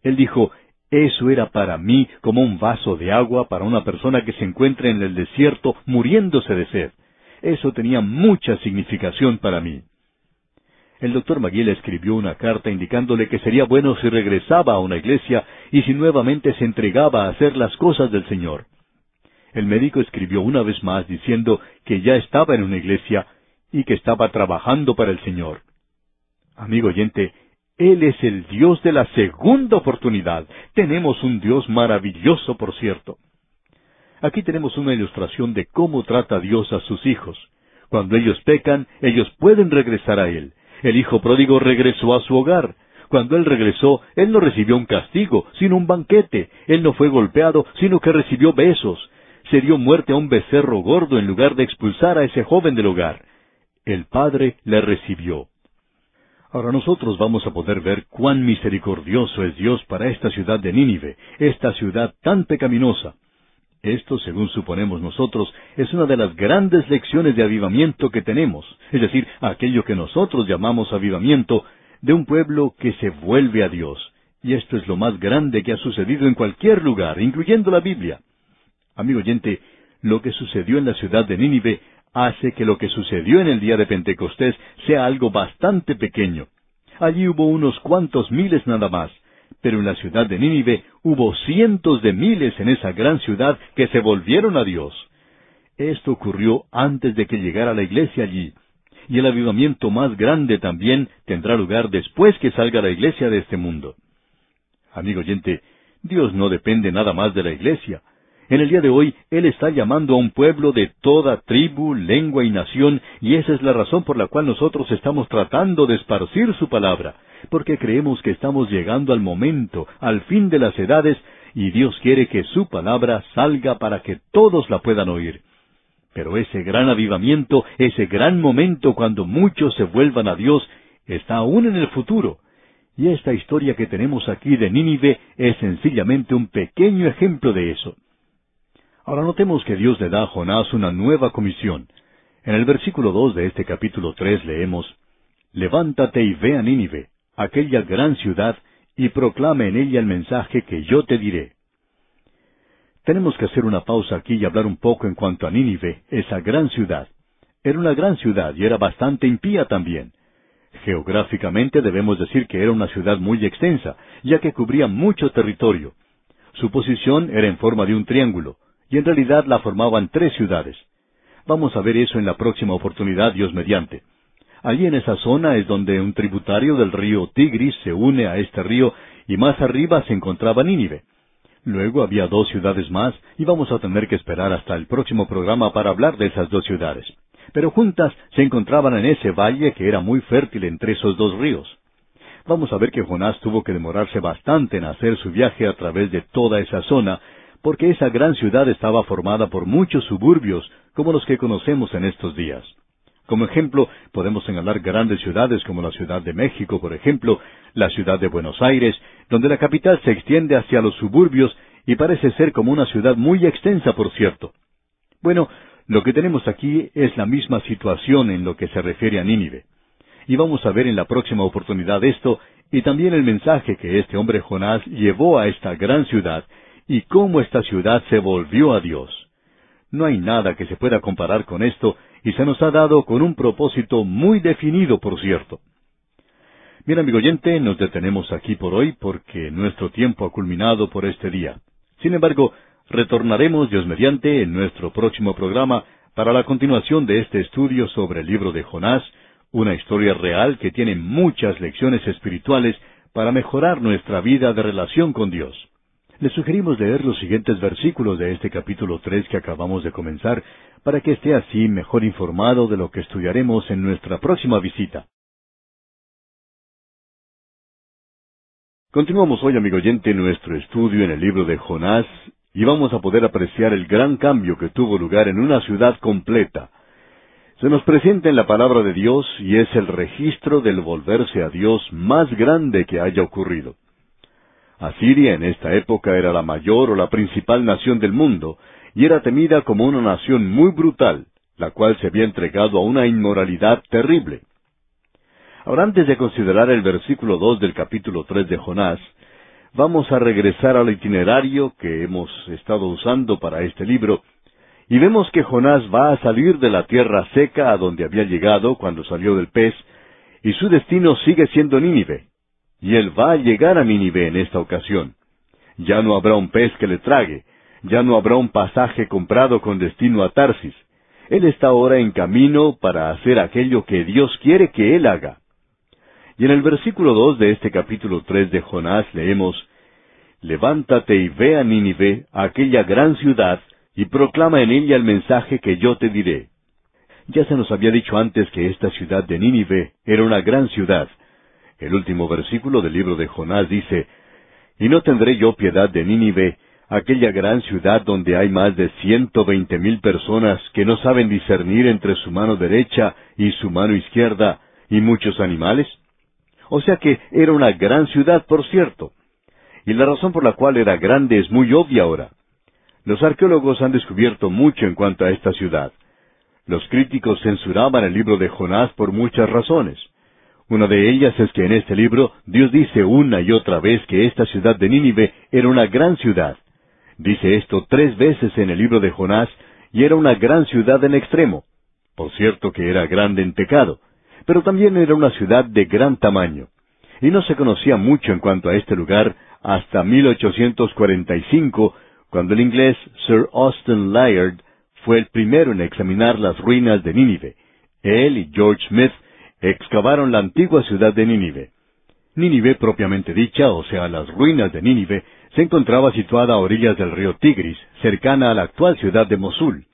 él dijo, eso era para mí como un vaso de agua para una persona que se encuentra en el desierto muriéndose de sed. Eso tenía mucha significación para mí el doctor Maguila escribió una carta indicándole que sería bueno si regresaba a una iglesia y si nuevamente se entregaba a hacer las cosas del Señor. El médico escribió una vez más diciendo que ya estaba en una iglesia y que estaba trabajando para el Señor. Amigo oyente, Él es el Dios de la segunda oportunidad. Tenemos un Dios maravilloso, por cierto. Aquí tenemos una ilustración de cómo trata Dios a sus hijos. Cuando ellos pecan, ellos pueden regresar a Él. El hijo pródigo regresó a su hogar. Cuando él regresó, él no recibió un castigo, sino un banquete. Él no fue golpeado, sino que recibió besos. Se dio muerte a un becerro gordo en lugar de expulsar a ese joven del hogar. El Padre le recibió. Ahora nosotros vamos a poder ver cuán misericordioso es Dios para esta ciudad de Nínive, esta ciudad tan pecaminosa. Esto, según suponemos nosotros, es una de las grandes lecciones de avivamiento que tenemos, es decir, aquello que nosotros llamamos avivamiento de un pueblo que se vuelve a Dios. Y esto es lo más grande que ha sucedido en cualquier lugar, incluyendo la Biblia. Amigo oyente, lo que sucedió en la ciudad de Nínive hace que lo que sucedió en el día de Pentecostés sea algo bastante pequeño. Allí hubo unos cuantos miles nada más, pero en la ciudad de Nínive hubo cientos de miles en esa gran ciudad que se volvieron a Dios. Esto ocurrió antes de que llegara la iglesia allí. Y el avivamiento más grande también tendrá lugar después que salga la iglesia de este mundo. Amigo oyente, Dios no depende nada más de la iglesia. En el día de hoy, Él está llamando a un pueblo de toda tribu, lengua y nación, y esa es la razón por la cual nosotros estamos tratando de esparcir su palabra, porque creemos que estamos llegando al momento, al fin de las edades, y Dios quiere que su palabra salga para que todos la puedan oír. Pero ese gran avivamiento, ese gran momento cuando muchos se vuelvan a Dios, está aún en el futuro. Y esta historia que tenemos aquí de Nínive es sencillamente un pequeño ejemplo de eso. Ahora notemos que Dios le da a Jonás una nueva comisión. En el versículo dos de este capítulo tres leemos Levántate y ve a Nínive, aquella gran ciudad, y proclame en ella el mensaje que yo te diré. Tenemos que hacer una pausa aquí y hablar un poco en cuanto a Nínive, esa gran ciudad. Era una gran ciudad y era bastante impía también. Geográficamente debemos decir que era una ciudad muy extensa, ya que cubría mucho territorio. Su posición era en forma de un triángulo y en realidad la formaban tres ciudades. Vamos a ver eso en la próxima oportunidad, Dios mediante. Allí en esa zona es donde un tributario del río Tigris se une a este río y más arriba se encontraba Nínive. Luego había dos ciudades más y vamos a tener que esperar hasta el próximo programa para hablar de esas dos ciudades. Pero juntas se encontraban en ese valle que era muy fértil entre esos dos ríos. Vamos a ver que Jonás tuvo que demorarse bastante en hacer su viaje a través de toda esa zona, porque esa gran ciudad estaba formada por muchos suburbios, como los que conocemos en estos días. Como ejemplo, podemos señalar grandes ciudades como la Ciudad de México, por ejemplo, la Ciudad de Buenos Aires, donde la capital se extiende hacia los suburbios y parece ser como una ciudad muy extensa, por cierto. Bueno, lo que tenemos aquí es la misma situación en lo que se refiere a Nínive. Y vamos a ver en la próxima oportunidad esto y también el mensaje que este hombre Jonás llevó a esta gran ciudad y cómo esta ciudad se volvió a Dios. No hay nada que se pueda comparar con esto y se nos ha dado con un propósito muy definido, por cierto. Bien, amigo oyente, nos detenemos aquí por hoy porque nuestro tiempo ha culminado por este día. Sin embargo, retornaremos Dios mediante en nuestro próximo programa para la continuación de este estudio sobre el libro de Jonás, una historia real que tiene muchas lecciones espirituales para mejorar nuestra vida de relación con Dios. Le sugerimos leer los siguientes versículos de este capítulo tres que acabamos de comenzar, para que esté así mejor informado de lo que estudiaremos en nuestra próxima visita. Continuamos hoy, amigo oyente, nuestro estudio en el libro de Jonás, y vamos a poder apreciar el gran cambio que tuvo lugar en una ciudad completa. Se nos presenta en la palabra de Dios y es el registro del volverse a Dios más grande que haya ocurrido. Asiria en esta época era la mayor o la principal nación del mundo, y era temida como una nación muy brutal, la cual se había entregado a una inmoralidad terrible. Ahora, antes de considerar el versículo dos del capítulo tres de Jonás, vamos a regresar al itinerario que hemos estado usando para este libro, y vemos que Jonás va a salir de la tierra seca a donde había llegado cuando salió del pez, y su destino sigue siendo Nínive, y él va a llegar a Nínive en esta ocasión. Ya no habrá un pez que le trague, ya no habrá un pasaje comprado con destino a Tarsis. Él está ahora en camino para hacer aquello que Dios quiere que él haga. Y en el versículo dos de este capítulo tres de Jonás leemos Levántate y ve a Nínive, aquella gran ciudad, y proclama en ella el mensaje que yo te diré. Ya se nos había dicho antes que esta ciudad de Nínive era una gran ciudad, el último versículo del libro de Jonás dice, Y no tendré yo piedad de Nínive, aquella gran ciudad donde hay más de ciento veinte mil personas que no saben discernir entre su mano derecha y su mano izquierda, y muchos animales? O sea que era una gran ciudad, por cierto. Y la razón por la cual era grande es muy obvia ahora. Los arqueólogos han descubierto mucho en cuanto a esta ciudad. Los críticos censuraban el libro de Jonás por muchas razones. Una de ellas es que en este libro Dios dice una y otra vez que esta ciudad de Nínive era una gran ciudad. Dice esto tres veces en el libro de Jonás y era una gran ciudad en extremo. Por cierto que era grande en pecado, pero también era una ciudad de gran tamaño. Y no se conocía mucho en cuanto a este lugar hasta 1845, cuando el inglés Sir Austin Layard fue el primero en examinar las ruinas de Nínive. Él y George Smith excavaron la antigua ciudad de Nínive. Nínive propiamente dicha, o sea, las ruinas de Nínive, se encontraba situada a orillas del río Tigris, cercana a la actual ciudad de Mosul.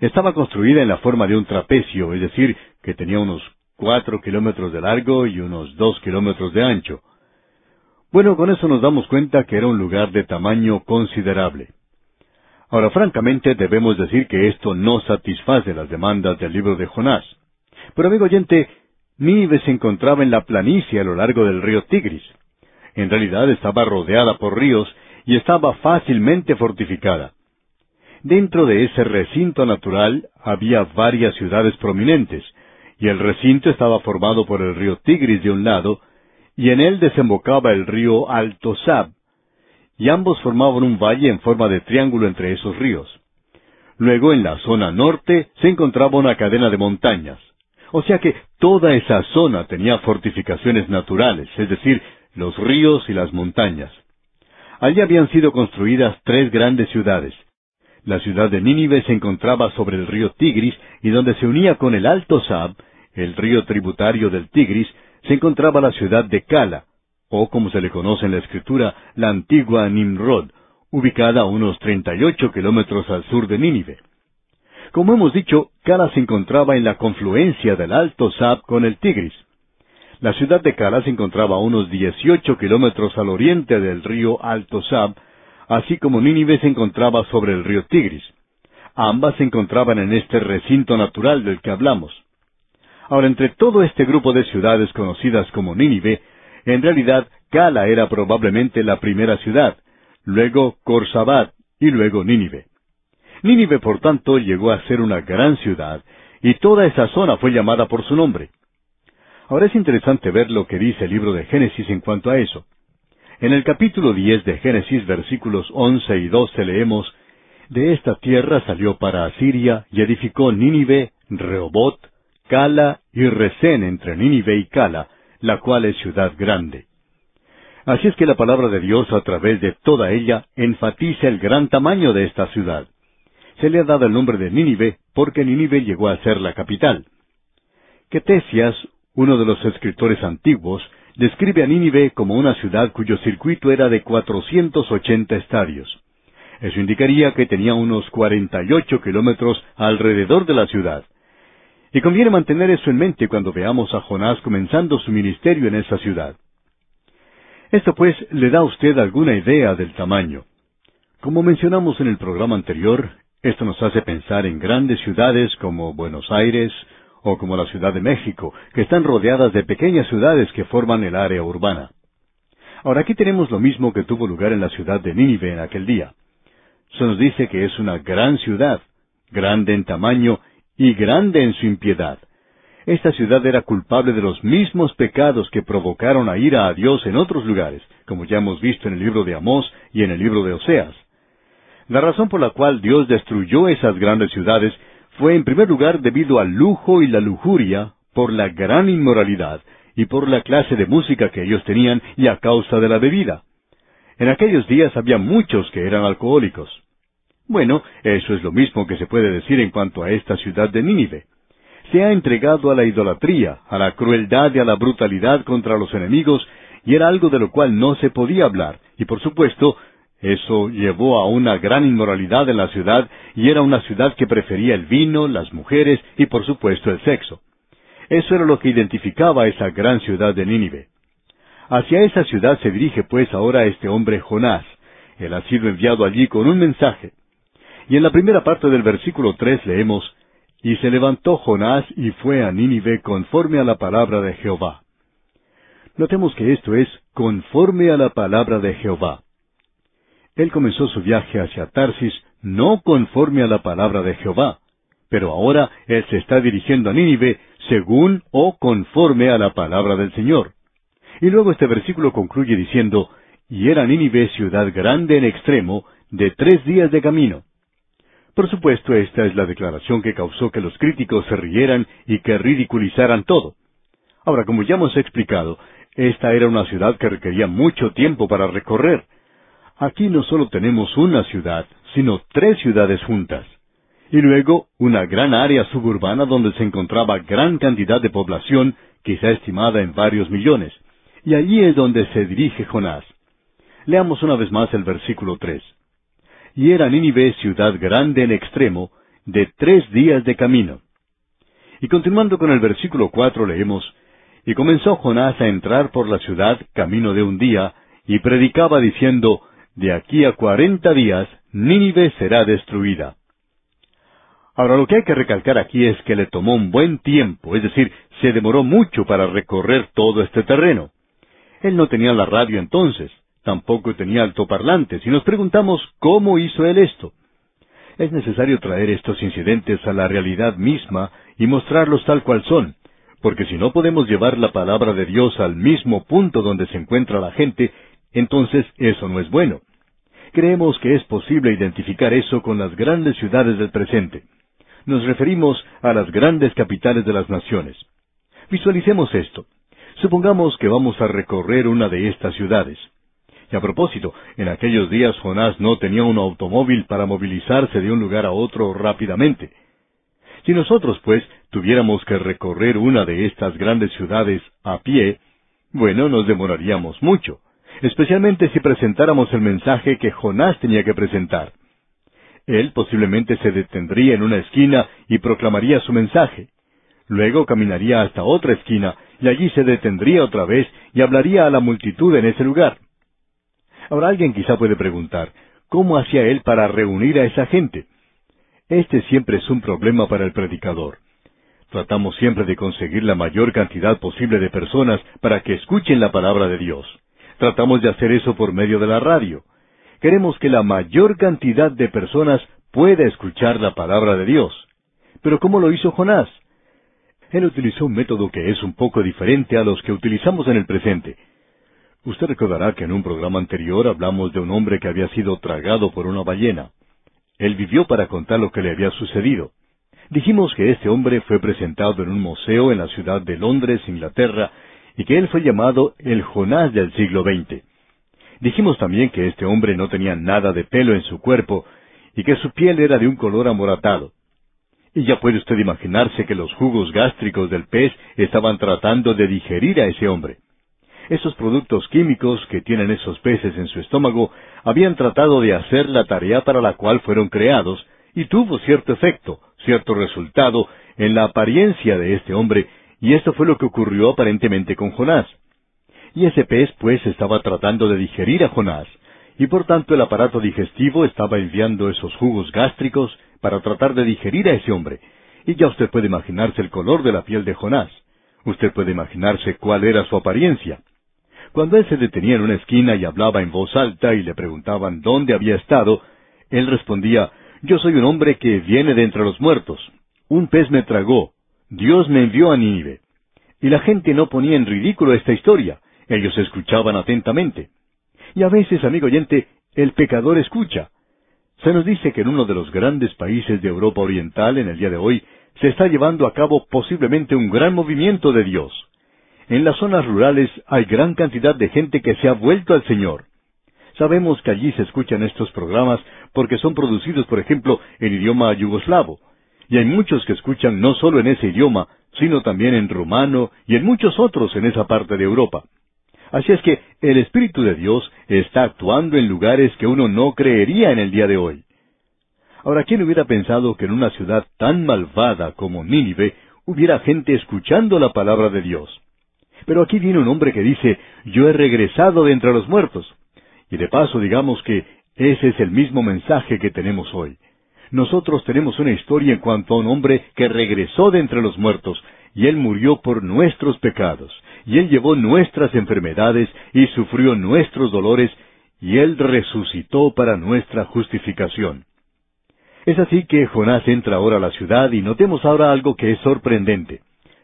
Estaba construida en la forma de un trapecio, es decir, que tenía unos cuatro kilómetros de largo y unos dos kilómetros de ancho. Bueno, con eso nos damos cuenta que era un lugar de tamaño considerable. Ahora, francamente, debemos decir que esto no satisface las demandas del libro de Jonás. Pero, amigo oyente, Nínive se encontraba en la planicie a lo largo del río Tigris. En realidad estaba rodeada por ríos y estaba fácilmente fortificada. Dentro de ese recinto natural había varias ciudades prominentes, y el recinto estaba formado por el río Tigris de un lado, y en él desembocaba el río Alto Sab, y ambos formaban un valle en forma de triángulo entre esos ríos. Luego en la zona norte se encontraba una cadena de montañas. O sea que toda esa zona tenía fortificaciones naturales, es decir, los ríos y las montañas. Allí habían sido construidas tres grandes ciudades. La ciudad de Nínive se encontraba sobre el río Tigris y donde se unía con el Alto Sab, el río tributario del Tigris, se encontraba la ciudad de Cala, o como se le conoce en la escritura, la antigua Nimrod, ubicada a unos 38 kilómetros al sur de Nínive. Como hemos dicho, Cala se encontraba en la confluencia del Alto Sab con el Tigris. La ciudad de Cala se encontraba a unos 18 kilómetros al oriente del río Alto Sab, así como Nínive se encontraba sobre el río Tigris. Ambas se encontraban en este recinto natural del que hablamos. Ahora, entre todo este grupo de ciudades conocidas como Nínive, en realidad Cala era probablemente la primera ciudad, luego Corsabat y luego Nínive. Nínive, por tanto, llegó a ser una gran ciudad, y toda esa zona fue llamada por su nombre. Ahora es interesante ver lo que dice el libro de Génesis en cuanto a eso. En el capítulo diez de Génesis, versículos once y doce leemos, De esta tierra salió para Asiria y edificó Nínive, Rehobot, Cala y Resén entre Nínive y Cala, la cual es ciudad grande. Así es que la palabra de Dios a través de toda ella enfatiza el gran tamaño de esta ciudad. Se le ha dado el nombre de Nínive porque Nínive llegó a ser la capital. Ketesias, uno de los escritores antiguos, describe a Nínive como una ciudad cuyo circuito era de 480 estadios. Eso indicaría que tenía unos 48 kilómetros alrededor de la ciudad. Y conviene mantener eso en mente cuando veamos a Jonás comenzando su ministerio en esa ciudad. Esto pues le da a usted alguna idea del tamaño. Como mencionamos en el programa anterior, esto nos hace pensar en grandes ciudades como Buenos Aires o como la Ciudad de México, que están rodeadas de pequeñas ciudades que forman el área urbana. Ahora aquí tenemos lo mismo que tuvo lugar en la ciudad de Nínive en aquel día. Se nos dice que es una gran ciudad, grande en tamaño y grande en su impiedad. Esta ciudad era culpable de los mismos pecados que provocaron a ira a Dios en otros lugares, como ya hemos visto en el libro de Amós y en el libro de Oseas. La razón por la cual Dios destruyó esas grandes ciudades fue en primer lugar debido al lujo y la lujuria, por la gran inmoralidad y por la clase de música que ellos tenían y a causa de la bebida. En aquellos días había muchos que eran alcohólicos. Bueno, eso es lo mismo que se puede decir en cuanto a esta ciudad de Nínive. Se ha entregado a la idolatría, a la crueldad y a la brutalidad contra los enemigos, y era algo de lo cual no se podía hablar, y por supuesto, eso llevó a una gran inmoralidad en la ciudad, y era una ciudad que prefería el vino, las mujeres y por supuesto el sexo. Eso era lo que identificaba a esa gran ciudad de Nínive. Hacia esa ciudad se dirige pues ahora este hombre Jonás. Él ha sido enviado allí con un mensaje. Y en la primera parte del versículo tres leemos, Y se levantó Jonás y fue a Nínive conforme a la palabra de Jehová. Notemos que esto es conforme a la palabra de Jehová. Él comenzó su viaje hacia Tarsis no conforme a la palabra de Jehová, pero ahora él se está dirigiendo a Nínive según o conforme a la palabra del Señor. Y luego este versículo concluye diciendo, y era Nínive ciudad grande en extremo, de tres días de camino. Por supuesto, esta es la declaración que causó que los críticos se rieran y que ridiculizaran todo. Ahora, como ya hemos explicado, esta era una ciudad que requería mucho tiempo para recorrer. Aquí no solo tenemos una ciudad, sino tres ciudades juntas. Y luego una gran área suburbana donde se encontraba gran cantidad de población, quizá estimada en varios millones. Y allí es donde se dirige Jonás. Leamos una vez más el versículo tres y era Nínive ciudad grande en extremo, de tres días de camino. Y continuando con el versículo cuatro leemos, Y comenzó Jonás a entrar por la ciudad camino de un día, y predicaba diciendo, De aquí a cuarenta días Nínive será destruida. Ahora lo que hay que recalcar aquí es que le tomó un buen tiempo, es decir, se demoró mucho para recorrer todo este terreno. Él no tenía la radio entonces, Tampoco tenía altoparlantes, y nos preguntamos cómo hizo él esto. Es necesario traer estos incidentes a la realidad misma y mostrarlos tal cual son, porque si no podemos llevar la palabra de Dios al mismo punto donde se encuentra la gente, entonces eso no es bueno. Creemos que es posible identificar eso con las grandes ciudades del presente. Nos referimos a las grandes capitales de las naciones. Visualicemos esto. Supongamos que vamos a recorrer una de estas ciudades. Y a propósito, en aquellos días Jonás no tenía un automóvil para movilizarse de un lugar a otro rápidamente. Si nosotros, pues, tuviéramos que recorrer una de estas grandes ciudades a pie, bueno, nos demoraríamos mucho, especialmente si presentáramos el mensaje que Jonás tenía que presentar. Él posiblemente se detendría en una esquina y proclamaría su mensaje. Luego caminaría hasta otra esquina y allí se detendría otra vez y hablaría a la multitud en ese lugar. Ahora alguien quizá puede preguntar, ¿cómo hacía él para reunir a esa gente? Este siempre es un problema para el predicador. Tratamos siempre de conseguir la mayor cantidad posible de personas para que escuchen la palabra de Dios. Tratamos de hacer eso por medio de la radio. Queremos que la mayor cantidad de personas pueda escuchar la palabra de Dios. Pero ¿cómo lo hizo Jonás? Él utilizó un método que es un poco diferente a los que utilizamos en el presente. Usted recordará que en un programa anterior hablamos de un hombre que había sido tragado por una ballena. Él vivió para contar lo que le había sucedido. Dijimos que este hombre fue presentado en un museo en la ciudad de Londres, Inglaterra, y que él fue llamado el Jonás del siglo XX. Dijimos también que este hombre no tenía nada de pelo en su cuerpo y que su piel era de un color amoratado. Y ya puede usted imaginarse que los jugos gástricos del pez estaban tratando de digerir a ese hombre. Esos productos químicos que tienen esos peces en su estómago habían tratado de hacer la tarea para la cual fueron creados, y tuvo cierto efecto, cierto resultado en la apariencia de este hombre, y esto fue lo que ocurrió aparentemente con Jonás. Y ese pez pues estaba tratando de digerir a Jonás, y por tanto el aparato digestivo estaba enviando esos jugos gástricos para tratar de digerir a ese hombre. Y ya usted puede imaginarse el color de la piel de Jonás. Usted puede imaginarse cuál era su apariencia. Cuando él se detenía en una esquina y hablaba en voz alta y le preguntaban dónde había estado, él respondía, Yo soy un hombre que viene de entre los muertos. Un pez me tragó. Dios me envió a Nínive. Y la gente no ponía en ridículo esta historia. Ellos escuchaban atentamente. Y a veces, amigo oyente, el pecador escucha. Se nos dice que en uno de los grandes países de Europa Oriental en el día de hoy se está llevando a cabo posiblemente un gran movimiento de Dios. En las zonas rurales hay gran cantidad de gente que se ha vuelto al Señor. Sabemos que allí se escuchan estos programas porque son producidos, por ejemplo, en idioma yugoslavo. Y hay muchos que escuchan no solo en ese idioma, sino también en rumano y en muchos otros en esa parte de Europa. Así es que el Espíritu de Dios está actuando en lugares que uno no creería en el día de hoy. Ahora, ¿quién hubiera pensado que en una ciudad tan malvada como Nínive hubiera gente escuchando la palabra de Dios? Pero aquí viene un hombre que dice, yo he regresado de entre los muertos. Y de paso digamos que ese es el mismo mensaje que tenemos hoy. Nosotros tenemos una historia en cuanto a un hombre que regresó de entre los muertos, y él murió por nuestros pecados, y él llevó nuestras enfermedades y sufrió nuestros dolores, y él resucitó para nuestra justificación. Es así que Jonás entra ahora a la ciudad y notemos ahora algo que es sorprendente.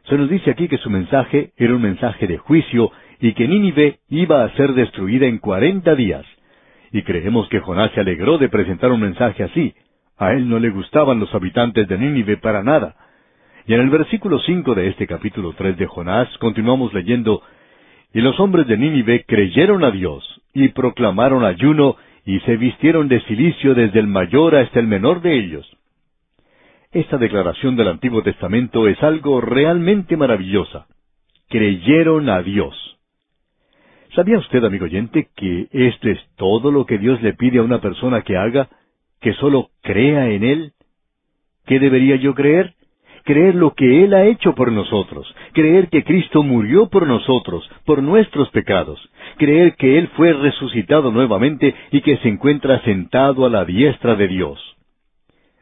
Se nos dice aquí que su mensaje era un mensaje de juicio y que Nínive iba a ser destruida en cuarenta días. Y creemos que Jonás se alegró de presentar un mensaje así. A él no le gustaban los habitantes de Nínive para nada. Y en el versículo cinco de este capítulo tres de Jonás continuamos leyendo Y los hombres de Nínive creyeron a Dios, y proclamaron ayuno, y se vistieron de silicio desde el mayor hasta el menor de ellos. Esta declaración del Antiguo Testamento es algo realmente maravillosa. Creyeron a Dios. ¿Sabía usted, amigo oyente, que esto es todo lo que Dios le pide a una persona que haga? ¿Que solo crea en Él? ¿Qué debería yo creer? Creer lo que Él ha hecho por nosotros, creer que Cristo murió por nosotros, por nuestros pecados, creer que Él fue resucitado nuevamente y que se encuentra sentado a la diestra de Dios.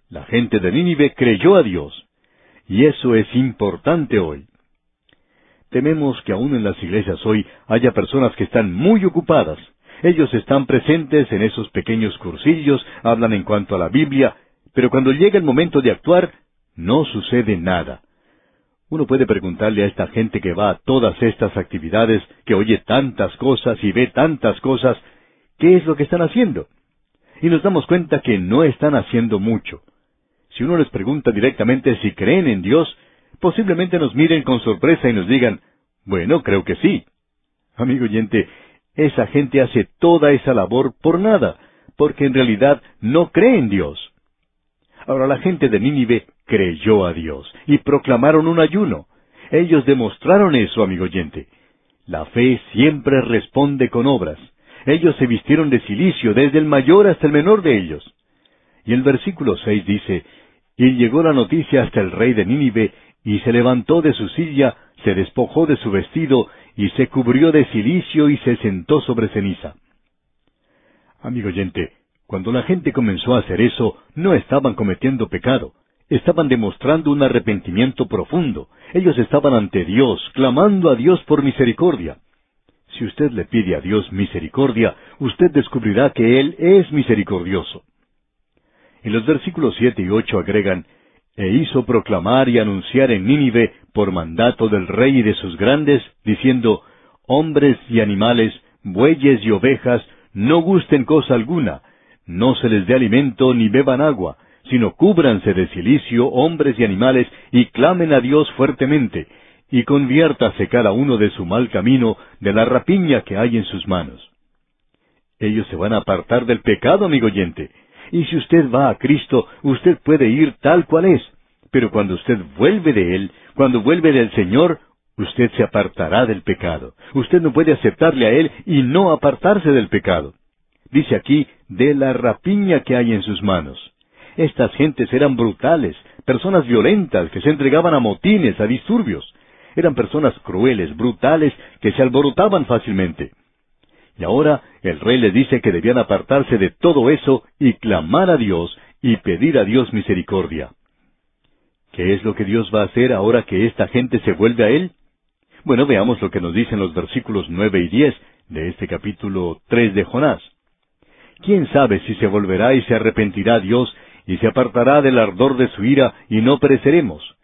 La gente de Nínive creyó a Dios, y eso es importante hoy. Tememos que aún en las iglesias hoy haya personas que están muy ocupadas. Ellos están presentes en esos pequeños cursillos, hablan en cuanto a la Biblia, pero cuando llega el momento de actuar, no sucede nada. Uno puede preguntarle a esta gente que va a todas estas actividades, que oye tantas cosas y ve tantas cosas, ¿qué es lo que están haciendo? Y nos damos cuenta que no están haciendo mucho. Si uno les pregunta directamente si creen en Dios, posiblemente nos miren con sorpresa y nos digan, bueno, creo que sí. Amigo oyente, esa gente hace toda esa labor por nada, porque en realidad no cree en Dios. Ahora la gente de Nínive creyó a Dios y proclamaron un ayuno. Ellos demostraron eso, amigo oyente. La fe siempre responde con obras. Ellos se vistieron de silicio, desde el mayor hasta el menor de ellos. Y el versículo seis dice, Y llegó la noticia hasta el rey de Nínive, y se levantó de su silla, se despojó de su vestido, y se cubrió de silicio y se sentó sobre ceniza. Amigo oyente, cuando la gente comenzó a hacer eso, no estaban cometiendo pecado, estaban demostrando un arrepentimiento profundo. Ellos estaban ante Dios, clamando a Dios por misericordia. Si usted le pide a Dios misericordia, usted descubrirá que Él es misericordioso. En los versículos siete y ocho agregan, e hizo proclamar y anunciar en Nínive por mandato del rey y de sus grandes, diciendo, hombres y animales, bueyes y ovejas, no gusten cosa alguna, no se les dé alimento ni beban agua, sino cúbranse de silicio hombres y animales y clamen a Dios fuertemente, y conviértase cada uno de su mal camino, de la rapiña que hay en sus manos. Ellos se van a apartar del pecado, amigo oyente. Y si usted va a Cristo, usted puede ir tal cual es. Pero cuando usted vuelve de Él, cuando vuelve del Señor, usted se apartará del pecado. Usted no puede aceptarle a Él y no apartarse del pecado. Dice aquí, de la rapiña que hay en sus manos. Estas gentes eran brutales, personas violentas que se entregaban a motines, a disturbios. Eran personas crueles, brutales, que se alborotaban fácilmente. Y ahora el rey les dice que debían apartarse de todo eso y clamar a Dios y pedir a Dios misericordia. ¿Qué es lo que Dios va a hacer ahora que esta gente se vuelve a Él? Bueno, veamos lo que nos dicen los versículos nueve y diez de este capítulo tres de Jonás. ¿Quién sabe si se volverá y se arrepentirá Dios y se apartará del ardor de su ira y no pereceremos?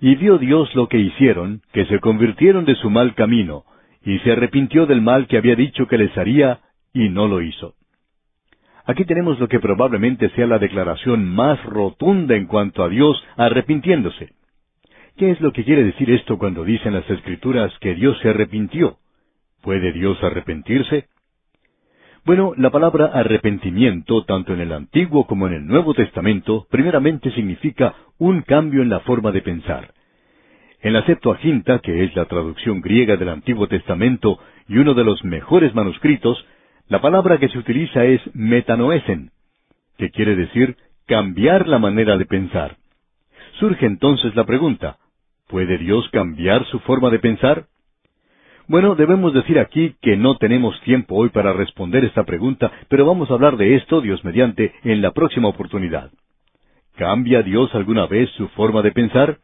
Y vio Dios lo que hicieron, que se convirtieron de su mal camino, y se arrepintió del mal que había dicho que les haría, y no lo hizo. Aquí tenemos lo que probablemente sea la declaración más rotunda en cuanto a Dios arrepintiéndose. ¿Qué es lo que quiere decir esto cuando dicen las Escrituras que Dios se arrepintió? ¿Puede Dios arrepentirse? Bueno, la palabra arrepentimiento, tanto en el Antiguo como en el Nuevo Testamento, primeramente significa un cambio en la forma de pensar. En la Septuaginta, que es la traducción griega del Antiguo Testamento y uno de los mejores manuscritos, la palabra que se utiliza es metanoesen, que quiere decir cambiar la manera de pensar. Surge entonces la pregunta, ¿puede Dios cambiar su forma de pensar? Bueno, debemos decir aquí que no tenemos tiempo hoy para responder esta pregunta, pero vamos a hablar de esto, Dios mediante, en la próxima oportunidad. ¿Cambia Dios alguna vez su forma de pensar?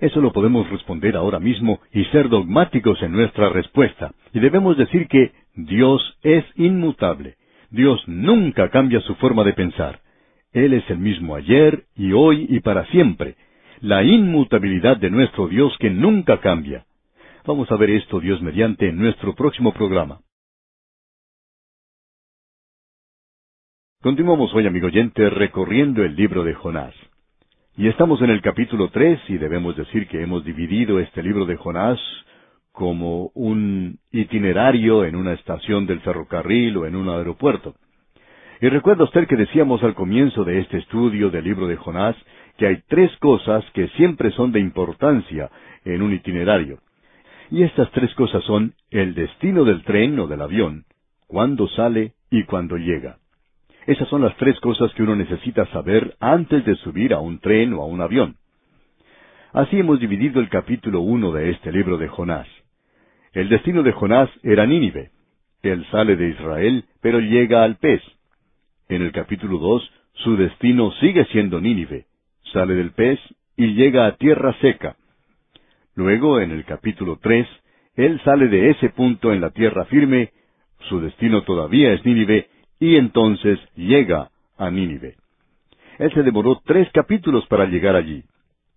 Eso lo podemos responder ahora mismo y ser dogmáticos en nuestra respuesta. Y debemos decir que Dios es inmutable. Dios nunca cambia su forma de pensar. Él es el mismo ayer y hoy y para siempre. La inmutabilidad de nuestro Dios que nunca cambia. Vamos a ver esto, Dios mediante, en nuestro próximo programa. Continuamos hoy, amigo oyente, recorriendo el libro de Jonás. Y estamos en el capítulo tres y debemos decir que hemos dividido este libro de Jonás como un itinerario en una estación del ferrocarril o en un aeropuerto. Y recuerda usted que decíamos al comienzo de este estudio del libro de Jonás que hay tres cosas que siempre son de importancia en un itinerario. Y estas tres cosas son el destino del tren o del avión, cuándo sale y cuándo llega. Esas son las tres cosas que uno necesita saber antes de subir a un tren o a un avión. Así hemos dividido el capítulo uno de este libro de Jonás. El destino de Jonás era Nínive. Él sale de Israel, pero llega al pez. En el capítulo dos, su destino sigue siendo Nínive. Sale del pez y llega a tierra seca. Luego, en el capítulo tres, él sale de ese punto en la tierra firme, su destino todavía es Nínive, y entonces llega a Nínive. Él se demoró tres capítulos para llegar allí.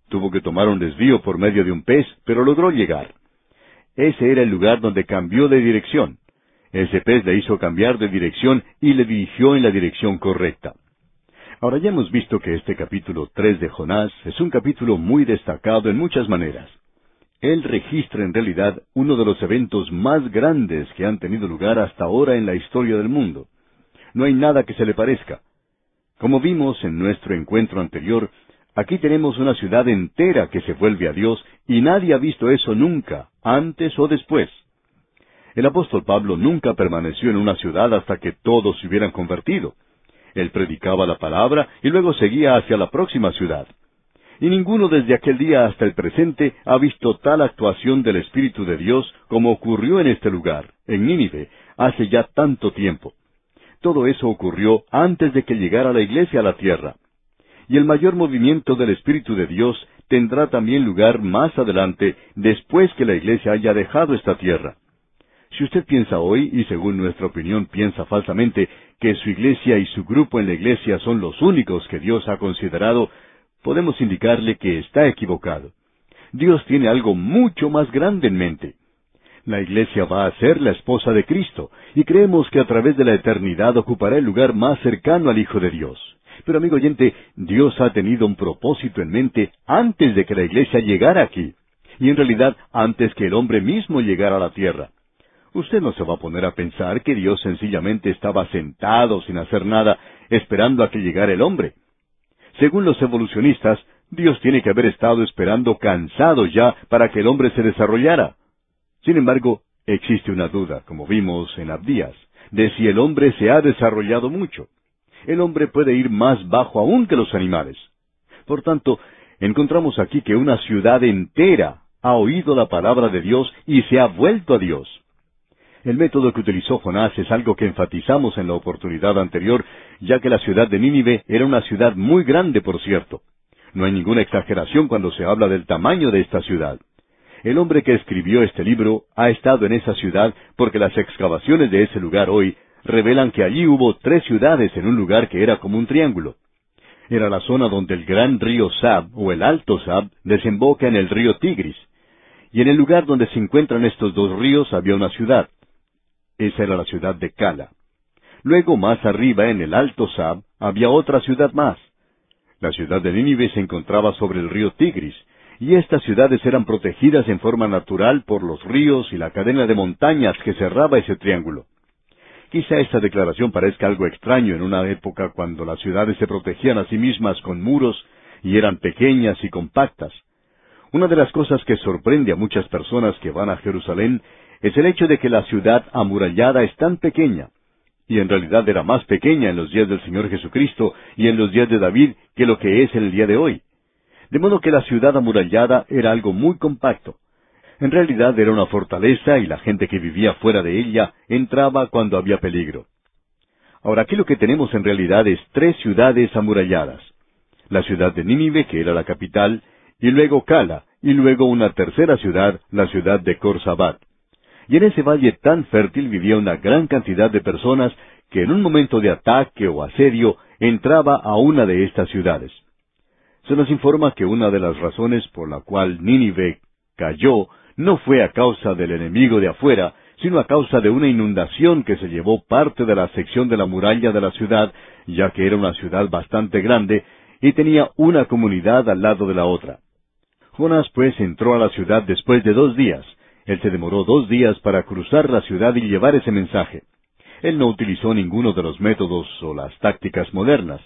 Tuvo que tomar un desvío por medio de un pez, pero logró llegar. Ese era el lugar donde cambió de dirección. Ese pez le hizo cambiar de dirección y le dirigió en la dirección correcta. Ahora ya hemos visto que este capítulo tres de Jonás es un capítulo muy destacado en muchas maneras. Él registra en realidad uno de los eventos más grandes que han tenido lugar hasta ahora en la historia del mundo. No hay nada que se le parezca. Como vimos en nuestro encuentro anterior, aquí tenemos una ciudad entera que se vuelve a Dios y nadie ha visto eso nunca, antes o después. El apóstol Pablo nunca permaneció en una ciudad hasta que todos se hubieran convertido. Él predicaba la palabra y luego seguía hacia la próxima ciudad. Y ninguno desde aquel día hasta el presente ha visto tal actuación del Espíritu de Dios como ocurrió en este lugar, en Nínive, hace ya tanto tiempo. Todo eso ocurrió antes de que llegara la iglesia a la tierra. Y el mayor movimiento del Espíritu de Dios tendrá también lugar más adelante, después que la iglesia haya dejado esta tierra. Si usted piensa hoy, y según nuestra opinión piensa falsamente, que su iglesia y su grupo en la iglesia son los únicos que Dios ha considerado, podemos indicarle que está equivocado. Dios tiene algo mucho más grande en mente. La iglesia va a ser la esposa de Cristo, y creemos que a través de la eternidad ocupará el lugar más cercano al Hijo de Dios. Pero amigo oyente, Dios ha tenido un propósito en mente antes de que la iglesia llegara aquí, y en realidad antes que el hombre mismo llegara a la tierra. Usted no se va a poner a pensar que Dios sencillamente estaba sentado sin hacer nada, esperando a que llegara el hombre. Según los evolucionistas, Dios tiene que haber estado esperando cansado ya para que el hombre se desarrollara. Sin embargo, existe una duda, como vimos en Abdías, de si el hombre se ha desarrollado mucho. El hombre puede ir más bajo aún que los animales. Por tanto, encontramos aquí que una ciudad entera ha oído la palabra de Dios y se ha vuelto a Dios. El método que utilizó Jonás es algo que enfatizamos en la oportunidad anterior, ya que la ciudad de Nínive era una ciudad muy grande, por cierto. No hay ninguna exageración cuando se habla del tamaño de esta ciudad. El hombre que escribió este libro ha estado en esa ciudad porque las excavaciones de ese lugar hoy revelan que allí hubo tres ciudades en un lugar que era como un triángulo. Era la zona donde el gran río Sab o el Alto Sab desemboca en el río Tigris. Y en el lugar donde se encuentran estos dos ríos había una ciudad. Esa era la ciudad de Cala. Luego, más arriba, en el Alto Sab, había otra ciudad más. La ciudad de Nínive se encontraba sobre el río Tigris, y estas ciudades eran protegidas en forma natural por los ríos y la cadena de montañas que cerraba ese triángulo. Quizá esta declaración parezca algo extraño en una época cuando las ciudades se protegían a sí mismas con muros y eran pequeñas y compactas. Una de las cosas que sorprende a muchas personas que van a Jerusalén es el hecho de que la ciudad amurallada es tan pequeña, y en realidad era más pequeña en los días del Señor Jesucristo y en los días de David que lo que es en el día de hoy. De modo que la ciudad amurallada era algo muy compacto. En realidad era una fortaleza y la gente que vivía fuera de ella entraba cuando había peligro. Ahora aquí lo que tenemos en realidad es tres ciudades amuralladas. La ciudad de Nínive, que era la capital, y luego Cala, y luego una tercera ciudad, la ciudad de Corsabat y en ese valle tan fértil vivía una gran cantidad de personas que en un momento de ataque o asedio entraba a una de estas ciudades. Se nos informa que una de las razones por la cual Nínive cayó no fue a causa del enemigo de afuera, sino a causa de una inundación que se llevó parte de la sección de la muralla de la ciudad, ya que era una ciudad bastante grande y tenía una comunidad al lado de la otra. Jonás pues entró a la ciudad después de dos días, él se demoró dos días para cruzar la ciudad y llevar ese mensaje. Él no utilizó ninguno de los métodos o las tácticas modernas.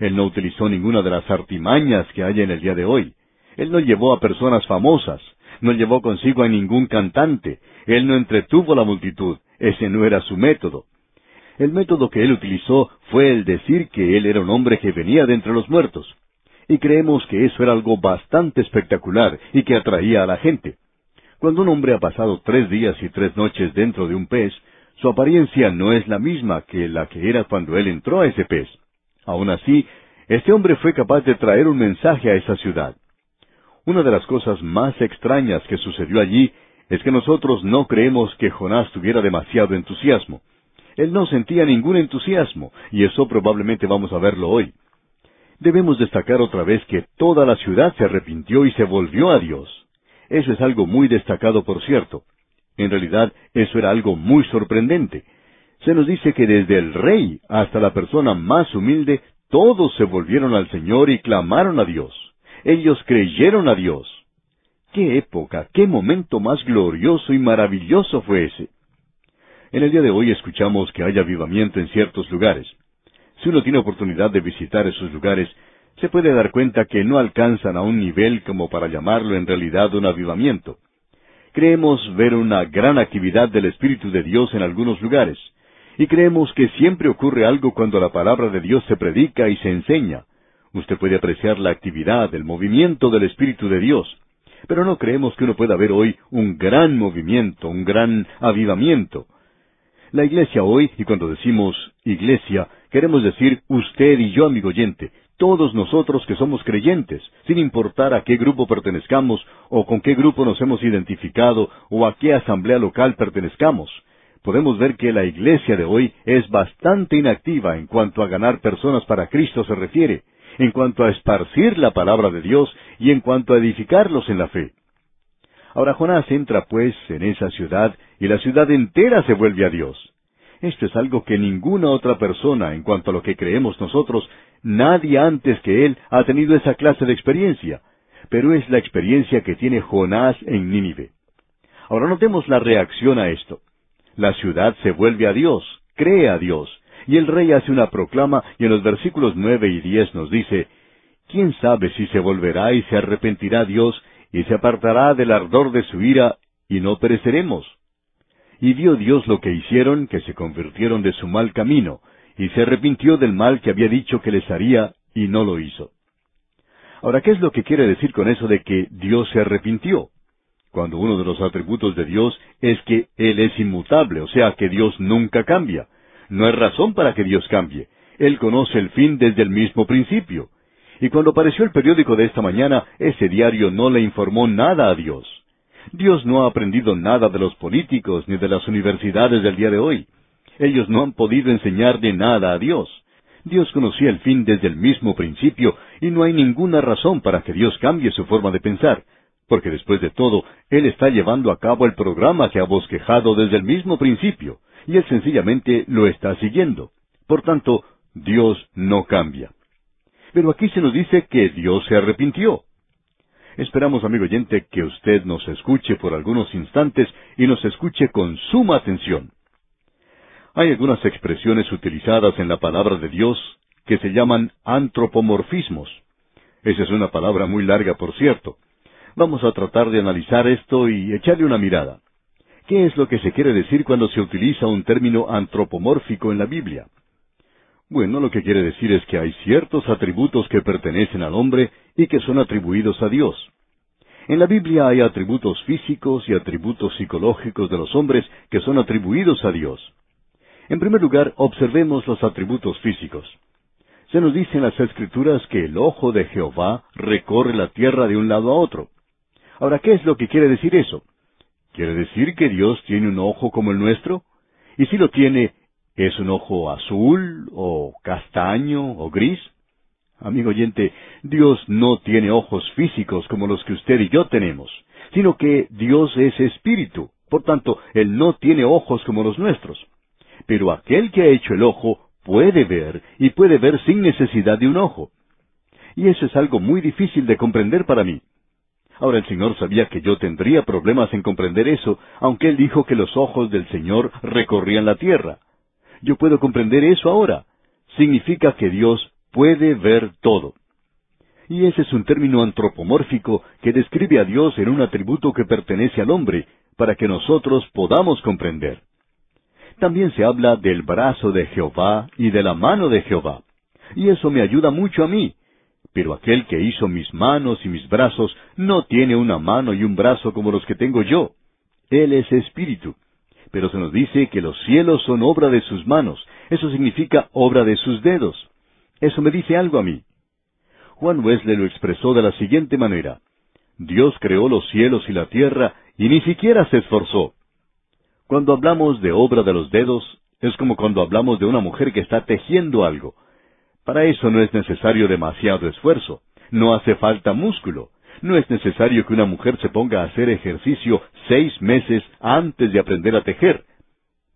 Él no utilizó ninguna de las artimañas que hay en el día de hoy. Él no llevó a personas famosas. No llevó consigo a ningún cantante. Él no entretuvo a la multitud. Ese no era su método. El método que él utilizó fue el decir que él era un hombre que venía de entre los muertos. Y creemos que eso era algo bastante espectacular y que atraía a la gente. Cuando un hombre ha pasado tres días y tres noches dentro de un pez, su apariencia no es la misma que la que era cuando él entró a ese pez. Aun así, este hombre fue capaz de traer un mensaje a esa ciudad. Una de las cosas más extrañas que sucedió allí es que nosotros no creemos que Jonás tuviera demasiado entusiasmo. Él no sentía ningún entusiasmo, y eso probablemente vamos a verlo hoy. Debemos destacar otra vez que toda la ciudad se arrepintió y se volvió a Dios. Eso es algo muy destacado, por cierto. En realidad, eso era algo muy sorprendente. Se nos dice que desde el rey hasta la persona más humilde, todos se volvieron al Señor y clamaron a Dios. Ellos creyeron a Dios. ¡Qué época, qué momento más glorioso y maravilloso fue ese! En el día de hoy escuchamos que hay avivamiento en ciertos lugares. Si uno tiene oportunidad de visitar esos lugares, se puede dar cuenta que no alcanzan a un nivel como para llamarlo en realidad un avivamiento. Creemos ver una gran actividad del Espíritu de Dios en algunos lugares, y creemos que siempre ocurre algo cuando la palabra de Dios se predica y se enseña. Usted puede apreciar la actividad, el movimiento del Espíritu de Dios, pero no creemos que uno pueda ver hoy un gran movimiento, un gran avivamiento. La iglesia hoy, y cuando decimos iglesia, queremos decir usted y yo, amigo oyente, todos nosotros que somos creyentes, sin importar a qué grupo pertenezcamos, o con qué grupo nos hemos identificado, o a qué asamblea local pertenezcamos, podemos ver que la iglesia de hoy es bastante inactiva en cuanto a ganar personas para Cristo se refiere, en cuanto a esparcir la palabra de Dios y en cuanto a edificarlos en la fe. Ahora Jonás entra pues en esa ciudad y la ciudad entera se vuelve a Dios. Esto es algo que ninguna otra persona, en cuanto a lo que creemos nosotros, nadie antes que él ha tenido esa clase de experiencia, pero es la experiencia que tiene Jonás en Nínive. Ahora notemos la reacción a esto. La ciudad se vuelve a Dios, cree a Dios, y el rey hace una proclama y en los versículos nueve y diez nos dice, ¿quién sabe si se volverá y se arrepentirá Dios y se apartará del ardor de su ira y no pereceremos? Y vio Dios lo que hicieron, que se convirtieron de su mal camino, y se arrepintió del mal que había dicho que les haría, y no lo hizo. Ahora, ¿qué es lo que quiere decir con eso de que Dios se arrepintió? Cuando uno de los atributos de Dios es que Él es inmutable, o sea, que Dios nunca cambia. No hay razón para que Dios cambie. Él conoce el fin desde el mismo principio. Y cuando apareció el periódico de esta mañana, ese diario no le informó nada a Dios. Dios no ha aprendido nada de los políticos ni de las universidades del día de hoy. Ellos no han podido enseñarle nada a Dios. Dios conocía el fin desde el mismo principio y no hay ninguna razón para que Dios cambie su forma de pensar, porque después de todo, Él está llevando a cabo el programa que ha bosquejado desde el mismo principio, y Él sencillamente lo está siguiendo. Por tanto, Dios no cambia. Pero aquí se nos dice que Dios se arrepintió. Esperamos, amigo oyente, que usted nos escuche por algunos instantes y nos escuche con suma atención. Hay algunas expresiones utilizadas en la palabra de Dios que se llaman antropomorfismos. Esa es una palabra muy larga, por cierto. Vamos a tratar de analizar esto y echarle una mirada. ¿Qué es lo que se quiere decir cuando se utiliza un término antropomórfico en la Biblia? Bueno, lo que quiere decir es que hay ciertos atributos que pertenecen al hombre y que son atribuidos a Dios. En la Biblia hay atributos físicos y atributos psicológicos de los hombres que son atribuidos a Dios. En primer lugar, observemos los atributos físicos. Se nos dice en las Escrituras que el ojo de Jehová recorre la tierra de un lado a otro. Ahora, ¿qué es lo que quiere decir eso? ¿Quiere decir que Dios tiene un ojo como el nuestro? Y si lo tiene, ¿Es un ojo azul o castaño o gris? Amigo oyente, Dios no tiene ojos físicos como los que usted y yo tenemos, sino que Dios es espíritu. Por tanto, Él no tiene ojos como los nuestros. Pero aquel que ha hecho el ojo puede ver y puede ver sin necesidad de un ojo. Y eso es algo muy difícil de comprender para mí. Ahora el Señor sabía que yo tendría problemas en comprender eso, aunque Él dijo que los ojos del Señor recorrían la tierra. Yo puedo comprender eso ahora. Significa que Dios puede ver todo. Y ese es un término antropomórfico que describe a Dios en un atributo que pertenece al hombre, para que nosotros podamos comprender. También se habla del brazo de Jehová y de la mano de Jehová. Y eso me ayuda mucho a mí. Pero aquel que hizo mis manos y mis brazos no tiene una mano y un brazo como los que tengo yo. Él es espíritu pero se nos dice que los cielos son obra de sus manos. Eso significa obra de sus dedos. Eso me dice algo a mí. Juan Wesley lo expresó de la siguiente manera. Dios creó los cielos y la tierra y ni siquiera se esforzó. Cuando hablamos de obra de los dedos, es como cuando hablamos de una mujer que está tejiendo algo. Para eso no es necesario demasiado esfuerzo, no hace falta músculo, no es necesario que una mujer se ponga a hacer ejercicio seis meses antes de aprender a tejer.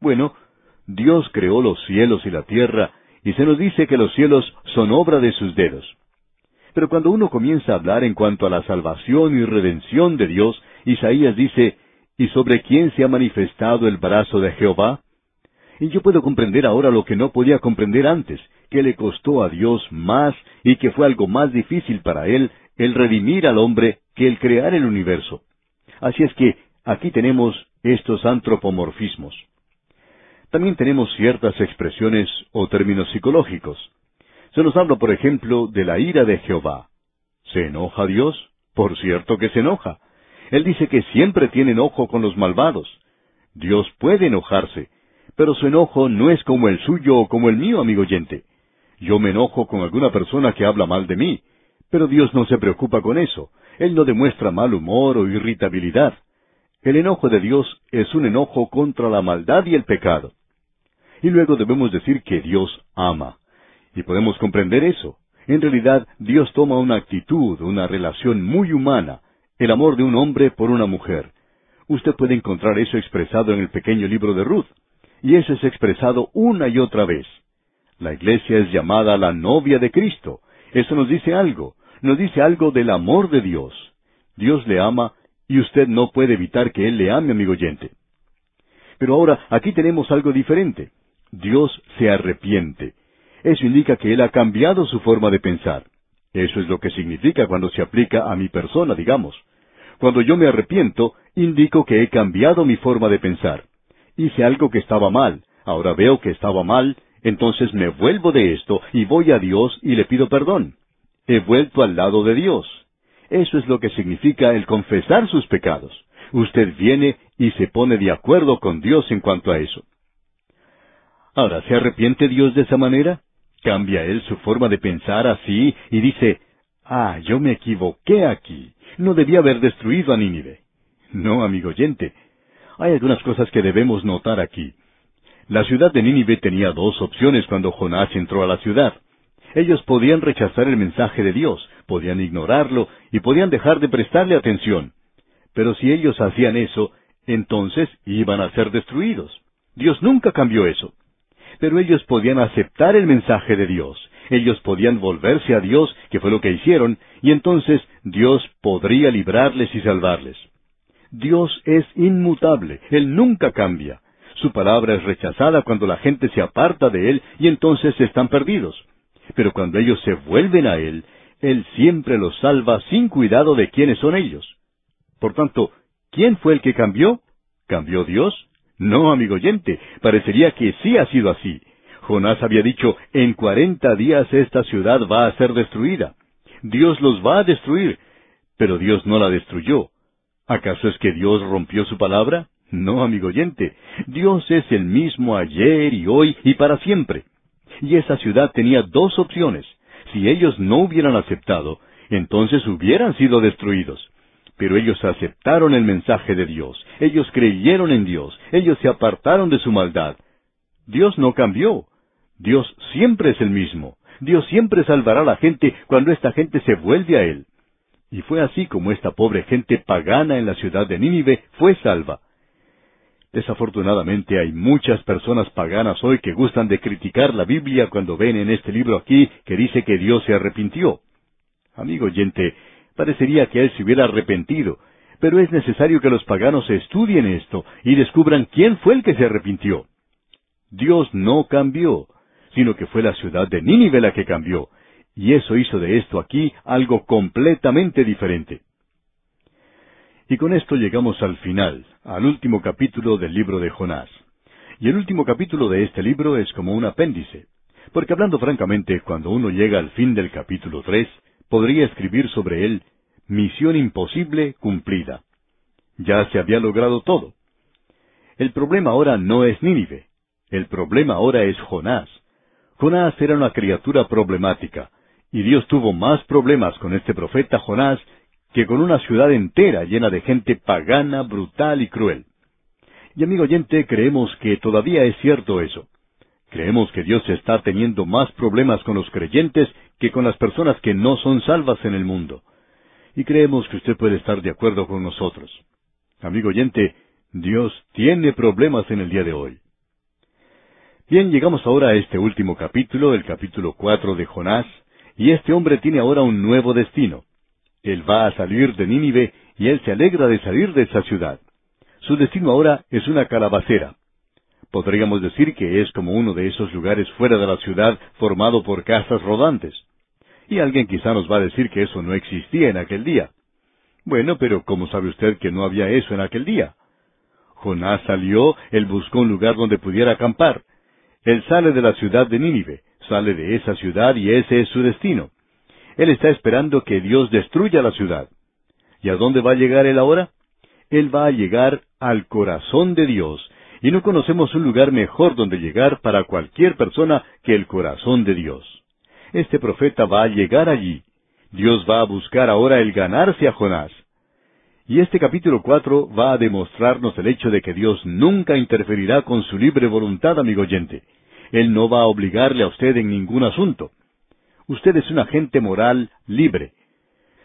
Bueno, Dios creó los cielos y la tierra, y se nos dice que los cielos son obra de sus dedos. Pero cuando uno comienza a hablar en cuanto a la salvación y redención de Dios, Isaías dice, ¿y sobre quién se ha manifestado el brazo de Jehová? Y yo puedo comprender ahora lo que no podía comprender antes, que le costó a Dios más y que fue algo más difícil para Él el redimir al hombre que el crear el universo. Así es que aquí tenemos estos antropomorfismos. También tenemos ciertas expresiones o términos psicológicos. Se nos habla, por ejemplo, de la ira de Jehová. ¿Se enoja Dios? Por cierto que se enoja. Él dice que siempre tiene enojo con los malvados. Dios puede enojarse, pero su enojo no es como el suyo o como el mío, amigo oyente. Yo me enojo con alguna persona que habla mal de mí, pero Dios no se preocupa con eso. Él no demuestra mal humor o irritabilidad. El enojo de Dios es un enojo contra la maldad y el pecado. Y luego debemos decir que Dios ama. Y podemos comprender eso. En realidad, Dios toma una actitud, una relación muy humana, el amor de un hombre por una mujer. Usted puede encontrar eso expresado en el pequeño libro de Ruth. Y eso es expresado una y otra vez. La iglesia es llamada la novia de Cristo. Eso nos dice algo. Nos dice algo del amor de Dios. Dios le ama y usted no puede evitar que Él le ame, amigo oyente. Pero ahora aquí tenemos algo diferente. Dios se arrepiente. Eso indica que Él ha cambiado su forma de pensar. Eso es lo que significa cuando se aplica a mi persona, digamos. Cuando yo me arrepiento, indico que he cambiado mi forma de pensar. Hice algo que estaba mal, ahora veo que estaba mal, entonces me vuelvo de esto y voy a Dios y le pido perdón. He vuelto al lado de Dios. Eso es lo que significa el confesar sus pecados. Usted viene y se pone de acuerdo con Dios en cuanto a eso. Ahora, ¿se arrepiente Dios de esa manera? ¿Cambia Él su forma de pensar así y dice, ah, yo me equivoqué aquí, no debía haber destruido a Nínive? No, amigo oyente. Hay algunas cosas que debemos notar aquí. La ciudad de Nínive tenía dos opciones cuando Jonás entró a la ciudad. Ellos podían rechazar el mensaje de Dios, podían ignorarlo y podían dejar de prestarle atención. Pero si ellos hacían eso, entonces iban a ser destruidos. Dios nunca cambió eso. Pero ellos podían aceptar el mensaje de Dios. Ellos podían volverse a Dios, que fue lo que hicieron, y entonces Dios podría librarles y salvarles. Dios es inmutable, Él nunca cambia. Su palabra es rechazada cuando la gente se aparta de Él y entonces están perdidos. Pero cuando ellos se vuelven a Él, Él siempre los salva sin cuidado de quiénes son ellos. Por tanto, ¿quién fue el que cambió? ¿Cambió Dios? No, amigo oyente, parecería que sí ha sido así. Jonás había dicho, en cuarenta días esta ciudad va a ser destruida. Dios los va a destruir, pero Dios no la destruyó. ¿Acaso es que Dios rompió su palabra? No, amigo oyente, Dios es el mismo ayer y hoy y para siempre. Y esa ciudad tenía dos opciones. Si ellos no hubieran aceptado, entonces hubieran sido destruidos. Pero ellos aceptaron el mensaje de Dios, ellos creyeron en Dios, ellos se apartaron de su maldad. Dios no cambió. Dios siempre es el mismo. Dios siempre salvará a la gente cuando esta gente se vuelve a Él. Y fue así como esta pobre gente pagana en la ciudad de Nínive fue salva. Desafortunadamente hay muchas personas paganas hoy que gustan de criticar la Biblia cuando ven en este libro aquí que dice que Dios se arrepintió. Amigo oyente, parecería que Él se hubiera arrepentido, pero es necesario que los paganos estudien esto y descubran quién fue el que se arrepintió. Dios no cambió, sino que fue la ciudad de Nínive la que cambió, y eso hizo de esto aquí algo completamente diferente. Y con esto llegamos al final, al último capítulo del libro de Jonás. Y el último capítulo de este libro es como un apéndice, porque hablando francamente, cuando uno llega al fin del capítulo tres, podría escribir sobre él Misión imposible cumplida. Ya se había logrado todo. El problema ahora no es Nínive, el problema ahora es Jonás. Jonás era una criatura problemática, y Dios tuvo más problemas con este profeta Jonás que con una ciudad entera llena de gente pagana, brutal y cruel. Y amigo oyente, creemos que todavía es cierto eso. Creemos que Dios está teniendo más problemas con los creyentes que con las personas que no son salvas en el mundo. Y creemos que usted puede estar de acuerdo con nosotros. Amigo oyente, Dios tiene problemas en el día de hoy. Bien, llegamos ahora a este último capítulo, el capítulo cuatro de Jonás, y este hombre tiene ahora un nuevo destino. Él va a salir de Nínive y él se alegra de salir de esa ciudad. Su destino ahora es una calabacera. Podríamos decir que es como uno de esos lugares fuera de la ciudad formado por casas rodantes. Y alguien quizá nos va a decir que eso no existía en aquel día. Bueno, pero ¿cómo sabe usted que no había eso en aquel día? Jonás salió, él buscó un lugar donde pudiera acampar. Él sale de la ciudad de Nínive, sale de esa ciudad y ese es su destino. Él está esperando que Dios destruya la ciudad. ¿Y a dónde va a llegar él ahora? Él va a llegar al corazón de Dios, y no conocemos un lugar mejor donde llegar para cualquier persona que el corazón de Dios. Este profeta va a llegar allí. Dios va a buscar ahora el ganarse a Jonás. Y este capítulo cuatro va a demostrarnos el hecho de que Dios nunca interferirá con su libre voluntad, amigo oyente. Él no va a obligarle a usted en ningún asunto. Usted es un agente moral libre.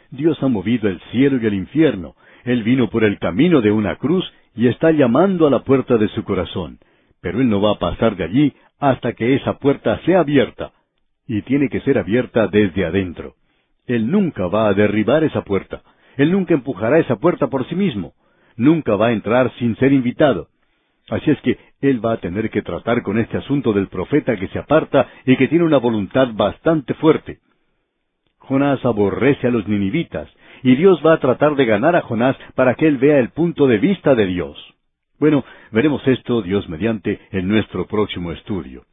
Dios ha movido el cielo y el infierno. Él vino por el camino de una cruz y está llamando a la puerta de su corazón. Pero Él no va a pasar de allí hasta que esa puerta sea abierta. Y tiene que ser abierta desde adentro. Él nunca va a derribar esa puerta. Él nunca empujará esa puerta por sí mismo. Nunca va a entrar sin ser invitado. Así es que él va a tener que tratar con este asunto del profeta que se aparta y que tiene una voluntad bastante fuerte. Jonás aborrece a los ninivitas, y Dios va a tratar de ganar a Jonás para que él vea el punto de vista de Dios. Bueno, veremos esto, Dios mediante, en nuestro próximo estudio.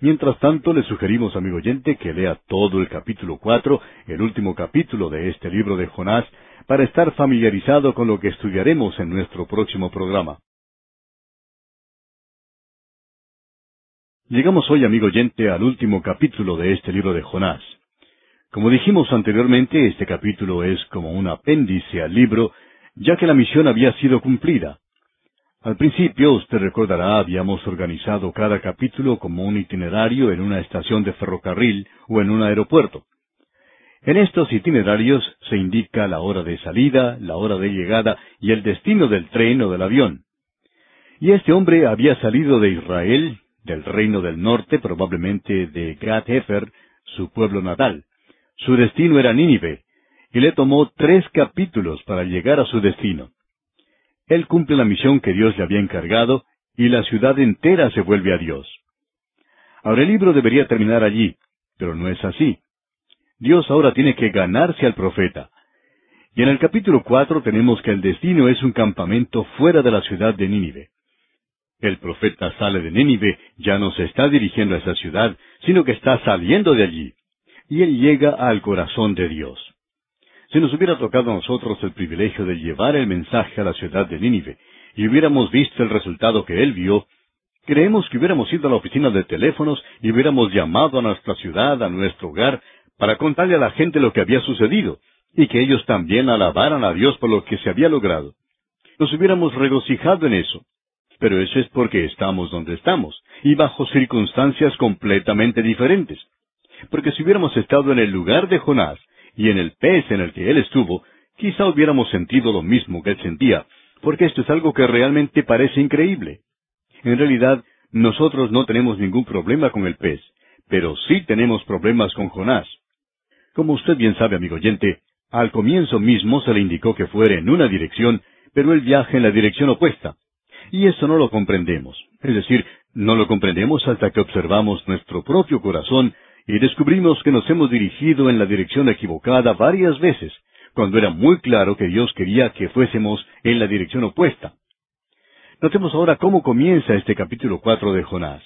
Mientras tanto, le sugerimos, amigo oyente, que lea todo el capítulo cuatro, el último capítulo de este libro de Jonás, para estar familiarizado con lo que estudiaremos en nuestro próximo programa. Llegamos hoy, amigo oyente, al último capítulo de este libro de Jonás. Como dijimos anteriormente, este capítulo es como un apéndice al libro, ya que la misión había sido cumplida. Al principio, usted recordará, habíamos organizado cada capítulo como un itinerario en una estación de ferrocarril o en un aeropuerto. En estos itinerarios se indica la hora de salida, la hora de llegada y el destino del tren o del avión. Y este hombre había salido de Israel, del reino del norte, probablemente de Gat Hefer, su pueblo natal. Su destino era Nínive, y le tomó tres capítulos para llegar a su destino. Él cumple la misión que Dios le había encargado, y la ciudad entera se vuelve a Dios. Ahora el libro debería terminar allí, pero no es así. Dios ahora tiene que ganarse al profeta. Y en el capítulo cuatro tenemos que el destino es un campamento fuera de la ciudad de Nínive. El profeta sale de Nínive, ya no se está dirigiendo a esa ciudad, sino que está saliendo de allí. Y él llega al corazón de Dios. Si nos hubiera tocado a nosotros el privilegio de llevar el mensaje a la ciudad de Nínive, y hubiéramos visto el resultado que él vio, creemos que hubiéramos ido a la oficina de teléfonos y hubiéramos llamado a nuestra ciudad, a nuestro hogar, para contarle a la gente lo que había sucedido, y que ellos también alabaran a Dios por lo que se había logrado. Nos hubiéramos regocijado en eso. Pero eso es porque estamos donde estamos, y bajo circunstancias completamente diferentes. Porque si hubiéramos estado en el lugar de Jonás, y en el pez en el que él estuvo, quizá hubiéramos sentido lo mismo que él sentía, porque esto es algo que realmente parece increíble. En realidad, nosotros no tenemos ningún problema con el pez, pero sí tenemos problemas con Jonás. Como usted bien sabe, amigo oyente, al comienzo mismo se le indicó que fuera en una dirección, pero él viaja en la dirección opuesta. Y eso no lo comprendemos. Es decir, no lo comprendemos hasta que observamos nuestro propio corazón y descubrimos que nos hemos dirigido en la dirección equivocada varias veces, cuando era muy claro que Dios quería que fuésemos en la dirección opuesta. Notemos ahora cómo comienza este capítulo cuatro de Jonás.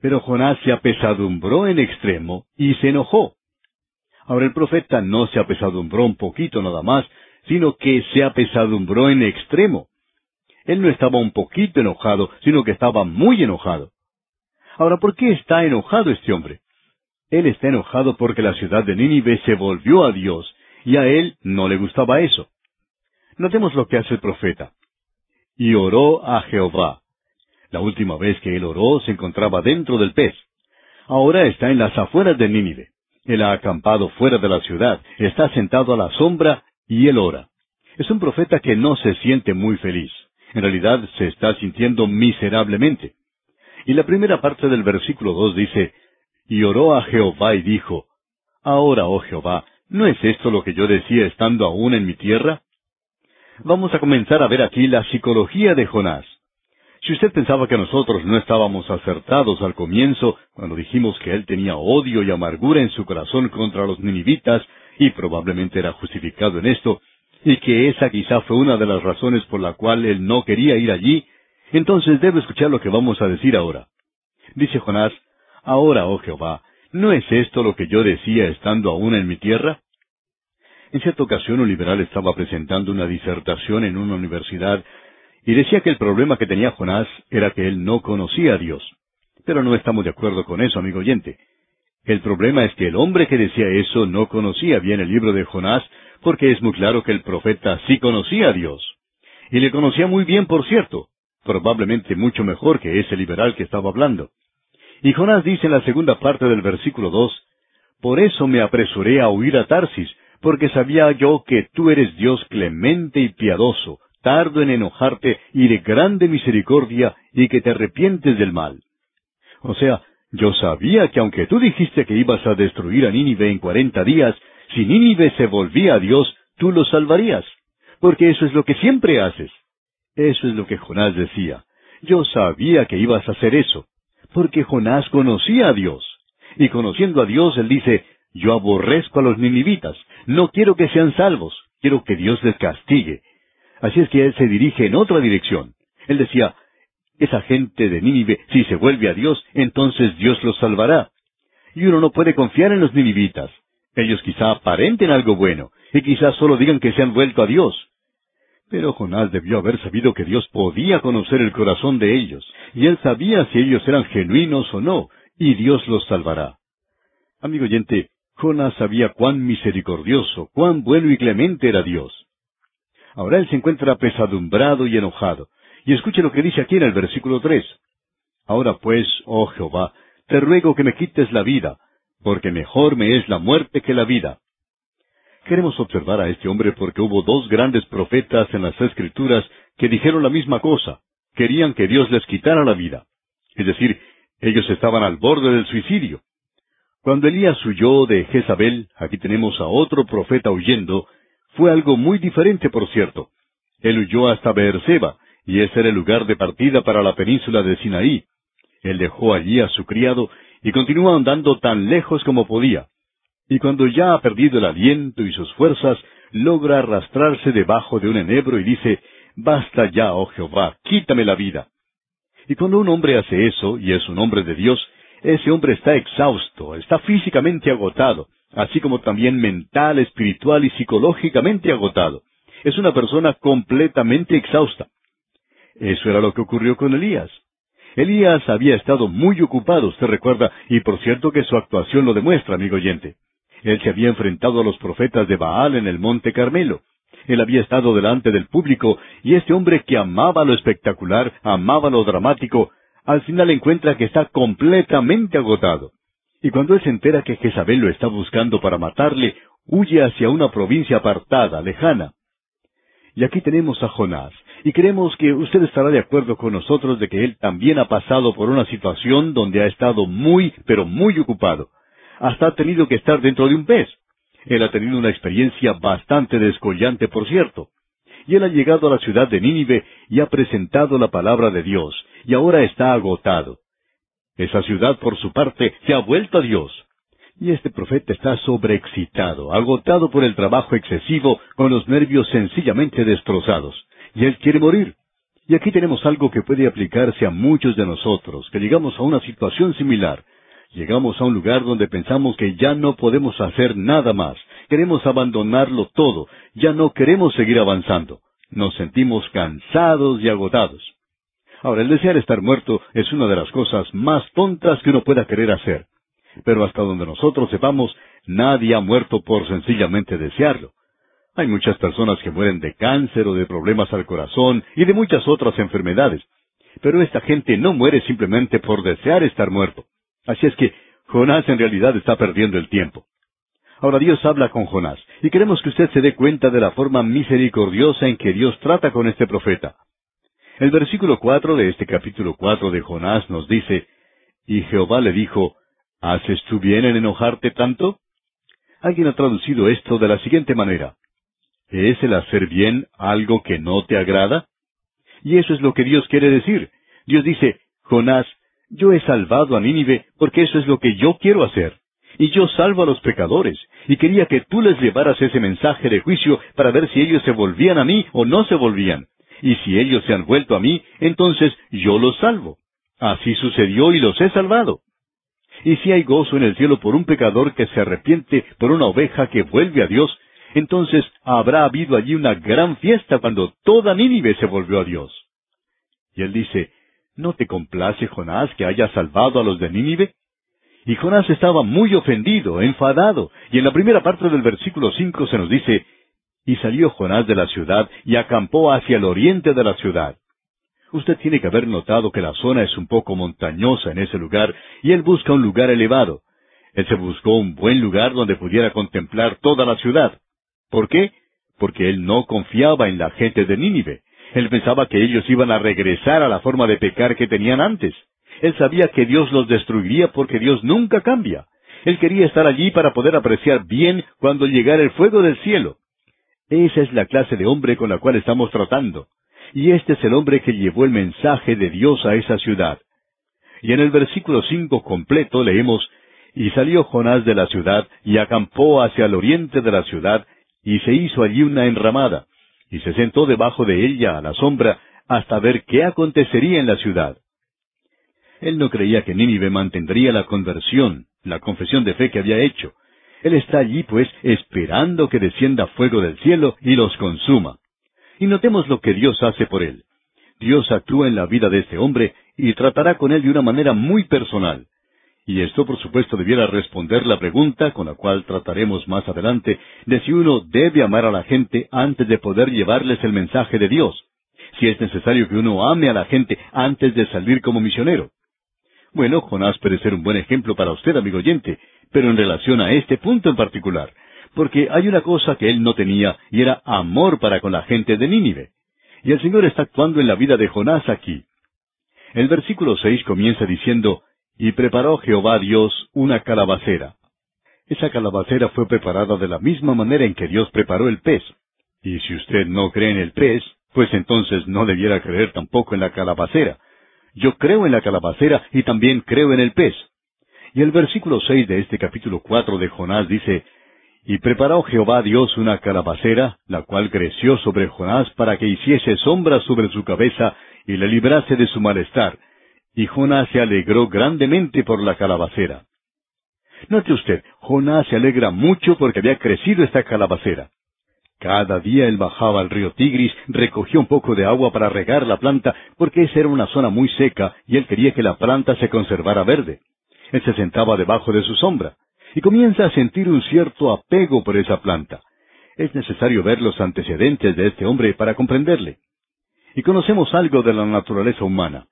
Pero Jonás se apesadumbró en extremo y se enojó. Ahora el profeta no se apesadumbró un poquito nada más, sino que se apesadumbró en extremo. Él no estaba un poquito enojado, sino que estaba muy enojado. Ahora, ¿por qué está enojado este hombre? Él está enojado porque la ciudad de Nínive se volvió a Dios, y a él no le gustaba eso. Notemos lo que hace el profeta. Y oró a Jehová. La última vez que él oró se encontraba dentro del pez. Ahora está en las afueras de Nínive. Él ha acampado fuera de la ciudad, está sentado a la sombra y él ora. Es un profeta que no se siente muy feliz. En realidad se está sintiendo miserablemente. Y la primera parte del versículo dos dice, Y oró a Jehová y dijo, Ahora, oh Jehová, ¿no es esto lo que yo decía estando aún en mi tierra? Vamos a comenzar a ver aquí la psicología de Jonás. Si usted pensaba que nosotros no estábamos acertados al comienzo, cuando dijimos que él tenía odio y amargura en su corazón contra los ninivitas, y probablemente era justificado en esto, y que esa quizá fue una de las razones por la cual él no quería ir allí, entonces debe escuchar lo que vamos a decir ahora. Dice Jonás, Ahora, oh Jehová, ¿no es esto lo que yo decía estando aún en mi tierra? En cierta ocasión un liberal estaba presentando una disertación en una universidad y decía que el problema que tenía Jonás era que él no conocía a Dios. Pero no estamos de acuerdo con eso, amigo oyente. El problema es que el hombre que decía eso no conocía bien el libro de Jonás, porque es muy claro que el profeta sí conocía a Dios. Y le conocía muy bien, por cierto, probablemente mucho mejor que ese liberal que estaba hablando. Y Jonás dice en la segunda parte del versículo dos, Por eso me apresuré a huir a Tarsis, porque sabía yo que tú eres Dios clemente y piadoso, tardo en enojarte y de grande misericordia, y que te arrepientes del mal. O sea, yo sabía que aunque tú dijiste que ibas a destruir a Nínive en cuarenta días, si Nínive se volvía a Dios, tú lo salvarías. Porque eso es lo que siempre haces. Eso es lo que Jonás decía. Yo sabía que ibas a hacer eso. Porque Jonás conocía a Dios. Y conociendo a Dios, él dice, yo aborrezco a los ninivitas. No quiero que sean salvos. Quiero que Dios les castigue. Así es que él se dirige en otra dirección. Él decía, esa gente de Nínive, si se vuelve a Dios, entonces Dios los salvará. Y uno no puede confiar en los ninivitas. Ellos quizá aparenten algo bueno, y quizá solo digan que se han vuelto a Dios. Pero Jonás debió haber sabido que Dios podía conocer el corazón de ellos, y él sabía si ellos eran genuinos o no, y Dios los salvará. Amigo oyente, Jonás sabía cuán misericordioso, cuán bueno y clemente era Dios. Ahora él se encuentra pesadumbrado y enojado, y escuche lo que dice aquí en el versículo tres. Ahora pues, oh Jehová, te ruego que me quites la vida, porque mejor me es la muerte que la vida. Queremos observar a este hombre porque hubo dos grandes profetas en las Escrituras que dijeron la misma cosa. Querían que Dios les quitara la vida. Es decir, ellos estaban al borde del suicidio. Cuando Elías huyó de Jezabel, aquí tenemos a otro profeta huyendo, fue algo muy diferente, por cierto. Él huyó hasta Beerseba, y ese era el lugar de partida para la península de Sinaí. Él dejó allí a su criado y continuó andando tan lejos como podía. Y cuando ya ha perdido el aliento y sus fuerzas, logra arrastrarse debajo de un enebro y dice, Basta ya, oh Jehová, quítame la vida. Y cuando un hombre hace eso, y es un hombre de Dios, ese hombre está exhausto, está físicamente agotado, así como también mental, espiritual y psicológicamente agotado. Es una persona completamente exhausta. Eso era lo que ocurrió con Elías. Elías había estado muy ocupado, usted recuerda, y por cierto que su actuación lo demuestra, amigo oyente. Él se había enfrentado a los profetas de Baal en el monte Carmelo. Él había estado delante del público, y este hombre que amaba lo espectacular, amaba lo dramático, al final encuentra que está completamente agotado. Y cuando él se entera que Jezabel lo está buscando para matarle, huye hacia una provincia apartada, lejana. Y aquí tenemos a Jonás, y creemos que usted estará de acuerdo con nosotros de que él también ha pasado por una situación donde ha estado muy, pero muy ocupado. Hasta ha tenido que estar dentro de un pez. Él ha tenido una experiencia bastante descollante, por cierto. Y él ha llegado a la ciudad de Nínive y ha presentado la palabra de Dios, y ahora está agotado. Esa ciudad, por su parte, se ha vuelto a Dios. Y este profeta está sobreexcitado, agotado por el trabajo excesivo, con los nervios sencillamente destrozados y él quiere morir. Y aquí tenemos algo que puede aplicarse a muchos de nosotros, que llegamos a una situación similar. Llegamos a un lugar donde pensamos que ya no podemos hacer nada más, queremos abandonarlo todo, ya no queremos seguir avanzando. Nos sentimos cansados y agotados. Ahora, el desear estar muerto es una de las cosas más tontas que uno pueda querer hacer. Pero hasta donde nosotros sepamos, nadie ha muerto por sencillamente desearlo. Hay muchas personas que mueren de cáncer o de problemas al corazón y de muchas otras enfermedades. Pero esta gente no muere simplemente por desear estar muerto. Así es que Jonás en realidad está perdiendo el tiempo. Ahora Dios habla con Jonás y queremos que usted se dé cuenta de la forma misericordiosa en que Dios trata con este profeta. El versículo cuatro de este capítulo cuatro de Jonás nos dice, Y Jehová le dijo, ¿Haces tú bien en enojarte tanto? Alguien ha traducido esto de la siguiente manera. ¿Es el hacer bien algo que no te agrada? Y eso es lo que Dios quiere decir. Dios dice, Jonás, yo he salvado a Nínive porque eso es lo que yo quiero hacer. Y yo salvo a los pecadores, y quería que tú les llevaras ese mensaje de juicio para ver si ellos se volvían a mí o no se volvían. Y si ellos se han vuelto a mí, entonces yo los salvo. Así sucedió y los he salvado. Y si hay gozo en el cielo por un pecador que se arrepiente, por una oveja que vuelve a Dios, entonces habrá habido allí una gran fiesta cuando toda Nínive se volvió a Dios. Y él dice, ¿no te complace, Jonás, que haya salvado a los de Nínive? Y Jonás estaba muy ofendido, enfadado, y en la primera parte del versículo cinco se nos dice, y salió Jonás de la ciudad y acampó hacia el oriente de la ciudad. Usted tiene que haber notado que la zona es un poco montañosa en ese lugar, y él busca un lugar elevado. Él se buscó un buen lugar donde pudiera contemplar toda la ciudad. ¿Por qué? Porque él no confiaba en la gente de Nínive. Él pensaba que ellos iban a regresar a la forma de pecar que tenían antes. Él sabía que Dios los destruiría porque Dios nunca cambia. Él quería estar allí para poder apreciar bien cuando llegara el fuego del cielo. Esa es la clase de hombre con la cual estamos tratando. Y este es el hombre que llevó el mensaje de Dios a esa ciudad. Y en el versículo cinco completo leemos, Y salió Jonás de la ciudad, y acampó hacia el oriente de la ciudad, y se hizo allí una enramada, y se sentó debajo de ella a la sombra, hasta ver qué acontecería en la ciudad. Él no creía que Nínive mantendría la conversión, la confesión de fe que había hecho. Él está allí, pues, esperando que descienda fuego del cielo y los consuma. Y notemos lo que Dios hace por él. Dios actúa en la vida de este hombre y tratará con él de una manera muy personal. Y esto, por supuesto, debiera responder la pregunta con la cual trataremos más adelante de si uno debe amar a la gente antes de poder llevarles el mensaje de Dios. Si es necesario que uno ame a la gente antes de salir como misionero. Bueno, Jonás puede ser un buen ejemplo para usted, amigo oyente, pero en relación a este punto en particular, porque hay una cosa que él no tenía, y era amor para con la gente de Nínive. Y el Señor está actuando en la vida de Jonás aquí. El versículo seis comienza diciendo, Y preparó Jehová Dios una calabacera. Esa calabacera fue preparada de la misma manera en que Dios preparó el pez. Y si usted no cree en el pez, pues entonces no debiera creer tampoco en la calabacera, yo creo en la calabacera y también creo en el pez. Y el versículo seis de este capítulo cuatro de Jonás dice, Y preparó Jehová Dios una calabacera, la cual creció sobre Jonás para que hiciese sombra sobre su cabeza y le librase de su malestar. Y Jonás se alegró grandemente por la calabacera. Note usted, Jonás se alegra mucho porque había crecido esta calabacera. Cada día él bajaba al río Tigris, recogió un poco de agua para regar la planta, porque esa era una zona muy seca y él quería que la planta se conservara verde. Él se sentaba debajo de su sombra y comienza a sentir un cierto apego por esa planta. Es necesario ver los antecedentes de este hombre para comprenderle. Y conocemos algo de la naturaleza humana.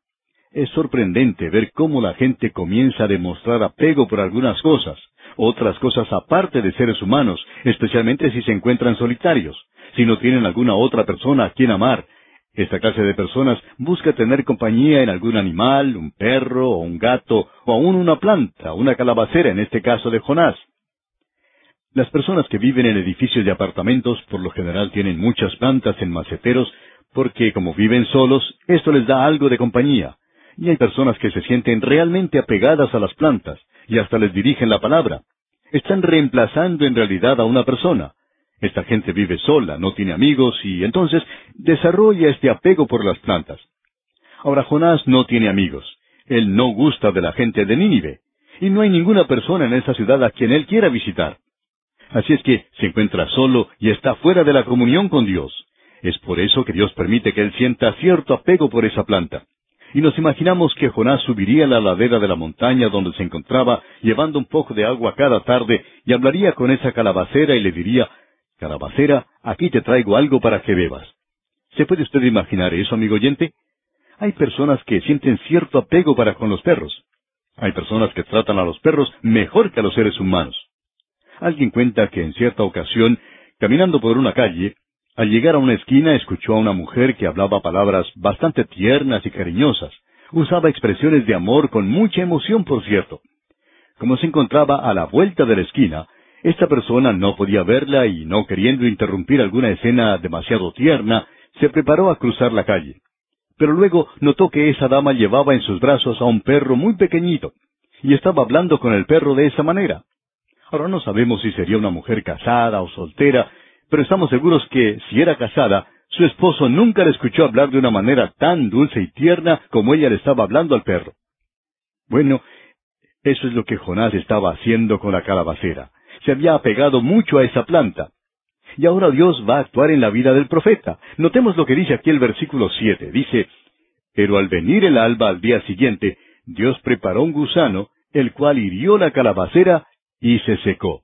Es sorprendente ver cómo la gente comienza a demostrar apego por algunas cosas, otras cosas aparte de seres humanos, especialmente si se encuentran solitarios, si no tienen alguna otra persona a quien amar. Esta clase de personas busca tener compañía en algún animal, un perro o un gato, o aún una planta, una calabacera en este caso de Jonás. Las personas que viven en edificios de apartamentos por lo general tienen muchas plantas en maceteros porque como viven solos, esto les da algo de compañía. Y hay personas que se sienten realmente apegadas a las plantas, y hasta les dirigen la palabra. Están reemplazando en realidad a una persona. Esta gente vive sola, no tiene amigos y entonces desarrolla este apego por las plantas. Ahora Jonás no tiene amigos. Él no gusta de la gente de Nínive. Y no hay ninguna persona en esa ciudad a quien él quiera visitar. Así es que se encuentra solo y está fuera de la comunión con Dios. Es por eso que Dios permite que él sienta cierto apego por esa planta y nos imaginamos que Jonás subiría a la ladera de la montaña donde se encontraba, llevando un poco de agua cada tarde, y hablaría con esa calabacera y le diría, Calabacera, aquí te traigo algo para que bebas. ¿Se puede usted imaginar eso, amigo oyente? Hay personas que sienten cierto apego para con los perros. Hay personas que tratan a los perros mejor que a los seres humanos. Alguien cuenta que en cierta ocasión, caminando por una calle, al llegar a una esquina escuchó a una mujer que hablaba palabras bastante tiernas y cariñosas. Usaba expresiones de amor con mucha emoción, por cierto. Como se encontraba a la vuelta de la esquina, Esta persona no podía verla y no queriendo interrumpir alguna escena demasiado tierna, se preparó a cruzar la calle. Pero luego notó que esa dama llevaba en sus brazos a un perro muy pequeñito, y estaba hablando con el perro de esa manera. Ahora no sabemos si sería una mujer casada o soltera, pero estamos seguros que, si era casada, su esposo nunca le escuchó hablar de una manera tan dulce y tierna como ella le estaba hablando al perro. Bueno, eso es lo que Jonás estaba haciendo con la calabacera. Se había apegado mucho a esa planta. Y ahora Dios va a actuar en la vida del profeta. Notemos lo que dice aquí el versículo siete. Dice, Pero al venir el alba al día siguiente, Dios preparó un gusano, el cual hirió la calabacera y se secó.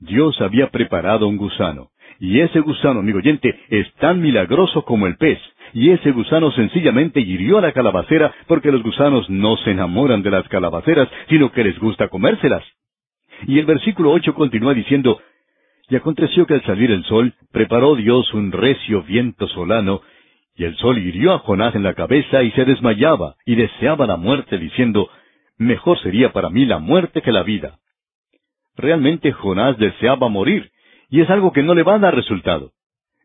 Dios había preparado un gusano. Y ese gusano, amigo oyente, es tan milagroso como el pez. Y ese gusano sencillamente hirió a la calabacera porque los gusanos no se enamoran de las calabaceras, sino que les gusta comérselas. Y el versículo ocho continúa diciendo, Y aconteció que al salir el sol, preparó Dios un recio viento solano, y el sol hirió a Jonás en la cabeza y se desmayaba, y deseaba la muerte, diciendo, Mejor sería para mí la muerte que la vida. Realmente Jonás deseaba morir, y es algo que no le va a dar resultado.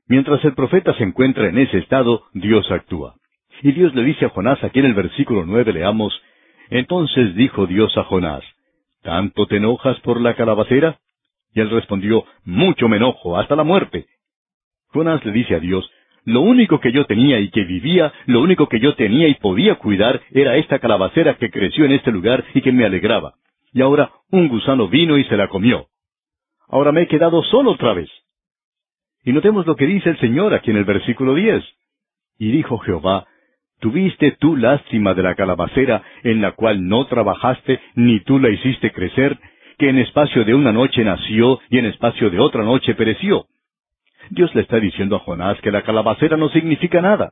Mientras el profeta se encuentra en ese estado, Dios actúa. Y Dios le dice a Jonás, aquí en el versículo nueve leamos, Entonces dijo Dios a Jonás, ¿Tanto te enojas por la calabacera? Y él respondió, Mucho me enojo, hasta la muerte. Jonás le dice a Dios, Lo único que yo tenía y que vivía, lo único que yo tenía y podía cuidar, era esta calabacera que creció en este lugar y que me alegraba. Y ahora un gusano vino y se la comió. Ahora me he quedado solo otra vez. Y notemos lo que dice el Señor aquí en el versículo diez. Y dijo Jehová, ¿Tuviste tú lástima de la calabacera en la cual no trabajaste, ni tú la hiciste crecer, que en espacio de una noche nació y en espacio de otra noche pereció? Dios le está diciendo a Jonás que la calabacera no significa nada.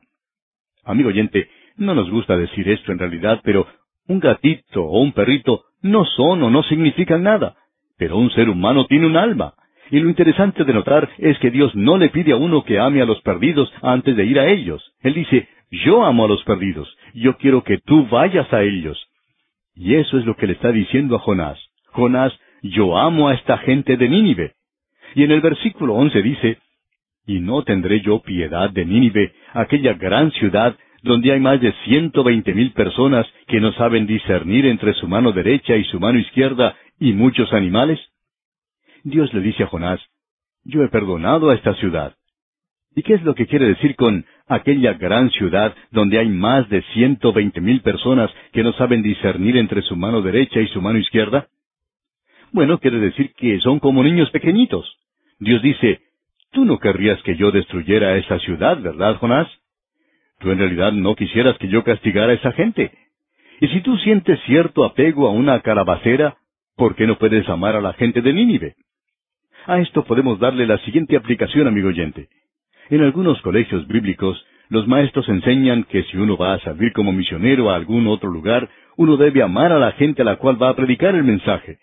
Amigo oyente, no nos gusta decir esto en realidad, pero un gatito o un perrito no son o no significan nada. Pero un ser humano tiene un alma. Y lo interesante de notar es que Dios no le pide a uno que ame a los perdidos antes de ir a ellos. Él dice, yo amo a los perdidos, yo quiero que tú vayas a ellos. Y eso es lo que le está diciendo a Jonás. Jonás, yo amo a esta gente de Nínive. Y en el versículo once dice, Y no tendré yo piedad de Nínive, aquella gran ciudad donde hay más de ciento veinte mil personas que no saben discernir entre su mano derecha y su mano izquierda y muchos animales? Dios le dice a Jonás, yo he perdonado a esta ciudad. ¿Y qué es lo que quiere decir con aquella gran ciudad donde hay más de ciento veinte mil personas que no saben discernir entre su mano derecha y su mano izquierda? Bueno, quiere decir que son como niños pequeñitos. Dios dice, tú no querrías que yo destruyera esa ciudad, ¿verdad, Jonás? Tú en realidad no quisieras que yo castigara a esa gente. Y si tú sientes cierto apego a una calabacera, ¿por qué no puedes amar a la gente de Nínive? A esto podemos darle la siguiente aplicación, amigo oyente. En algunos colegios bíblicos, los maestros enseñan que si uno va a servir como misionero a algún otro lugar, uno debe amar a la gente a la cual va a predicar el mensaje.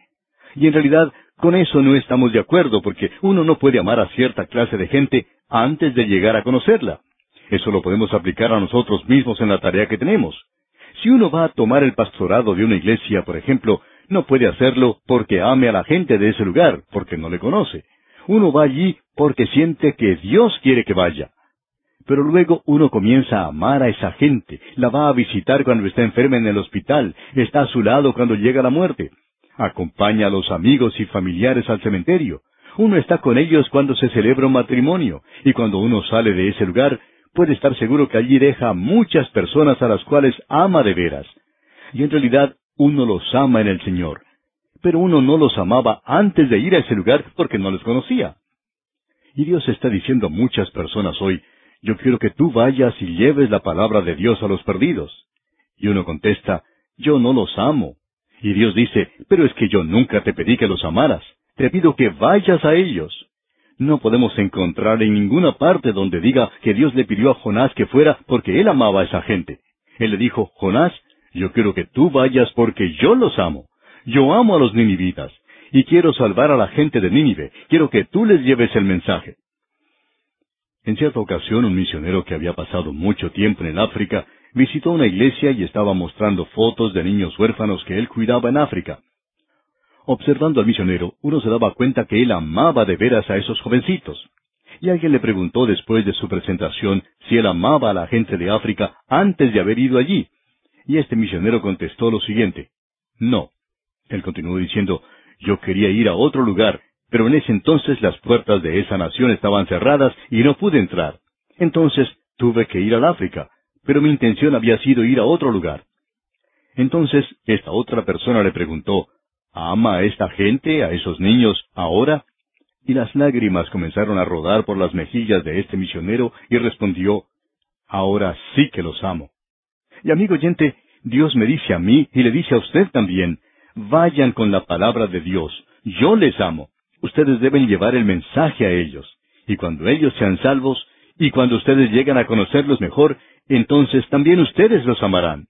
Y en realidad, con eso no estamos de acuerdo, porque uno no puede amar a cierta clase de gente antes de llegar a conocerla. Eso lo podemos aplicar a nosotros mismos en la tarea que tenemos. Si uno va a tomar el pastorado de una iglesia, por ejemplo, no puede hacerlo porque ame a la gente de ese lugar, porque no le conoce. Uno va allí porque siente que Dios quiere que vaya. Pero luego uno comienza a amar a esa gente, la va a visitar cuando está enferma en el hospital, está a su lado cuando llega la muerte, acompaña a los amigos y familiares al cementerio, uno está con ellos cuando se celebra un matrimonio, y cuando uno sale de ese lugar, puede estar seguro que allí deja muchas personas a las cuales ama de veras. Y en realidad uno los ama en el Señor. Pero uno no los amaba antes de ir a ese lugar porque no les conocía. Y Dios está diciendo a muchas personas hoy, yo quiero que tú vayas y lleves la palabra de Dios a los perdidos. Y uno contesta, yo no los amo. Y Dios dice, pero es que yo nunca te pedí que los amaras, te pido que vayas a ellos. No podemos encontrar en ninguna parte donde diga que Dios le pidió a Jonás que fuera porque él amaba a esa gente. Él le dijo, Jonás, yo quiero que tú vayas porque yo los amo. Yo amo a los ninivitas y quiero salvar a la gente de Nínive. Quiero que tú les lleves el mensaje. En cierta ocasión, un misionero que había pasado mucho tiempo en el África visitó una iglesia y estaba mostrando fotos de niños huérfanos que él cuidaba en África. Observando al misionero, uno se daba cuenta que él amaba de veras a esos jovencitos. Y alguien le preguntó después de su presentación si él amaba a la gente de África antes de haber ido allí. Y este misionero contestó lo siguiente, No. Él continuó diciendo, Yo quería ir a otro lugar, pero en ese entonces las puertas de esa nación estaban cerradas y no pude entrar. Entonces tuve que ir al África, pero mi intención había sido ir a otro lugar. Entonces esta otra persona le preguntó, ¿Ama a esta gente, a esos niños, ahora? Y las lágrimas comenzaron a rodar por las mejillas de este misionero y respondió, Ahora sí que los amo. Y amigo oyente, Dios me dice a mí y le dice a usted también, vayan con la palabra de Dios, yo les amo. Ustedes deben llevar el mensaje a ellos. Y cuando ellos sean salvos, y cuando ustedes llegan a conocerlos mejor, entonces también ustedes los amarán.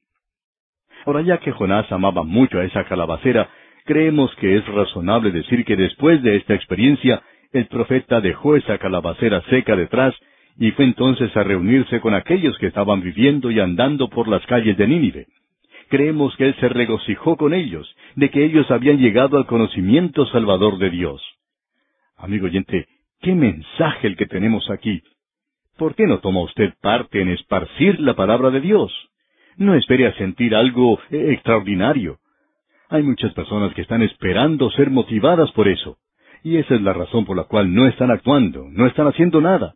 Ahora ya que Jonás amaba mucho a esa calabacera, creemos que es razonable decir que después de esta experiencia, el profeta dejó esa calabacera seca detrás y fue entonces a reunirse con aquellos que estaban viviendo y andando por las calles de Nínive. Creemos que él se regocijó con ellos, de que ellos habían llegado al conocimiento salvador de Dios. Amigo oyente, qué mensaje el que tenemos aquí. ¿Por qué no toma usted parte en esparcir la palabra de Dios? No espere a sentir algo eh, extraordinario. Hay muchas personas que están esperando ser motivadas por eso. Y esa es la razón por la cual no están actuando, no están haciendo nada.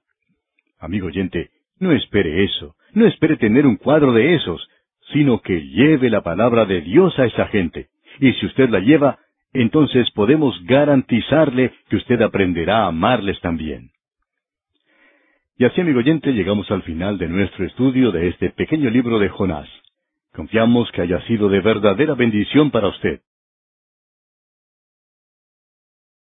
Amigo oyente, no espere eso, no espere tener un cuadro de esos, sino que lleve la palabra de Dios a esa gente. Y si usted la lleva, entonces podemos garantizarle que usted aprenderá a amarles también. Y así, amigo oyente, llegamos al final de nuestro estudio de este pequeño libro de Jonás. Confiamos que haya sido de verdadera bendición para usted.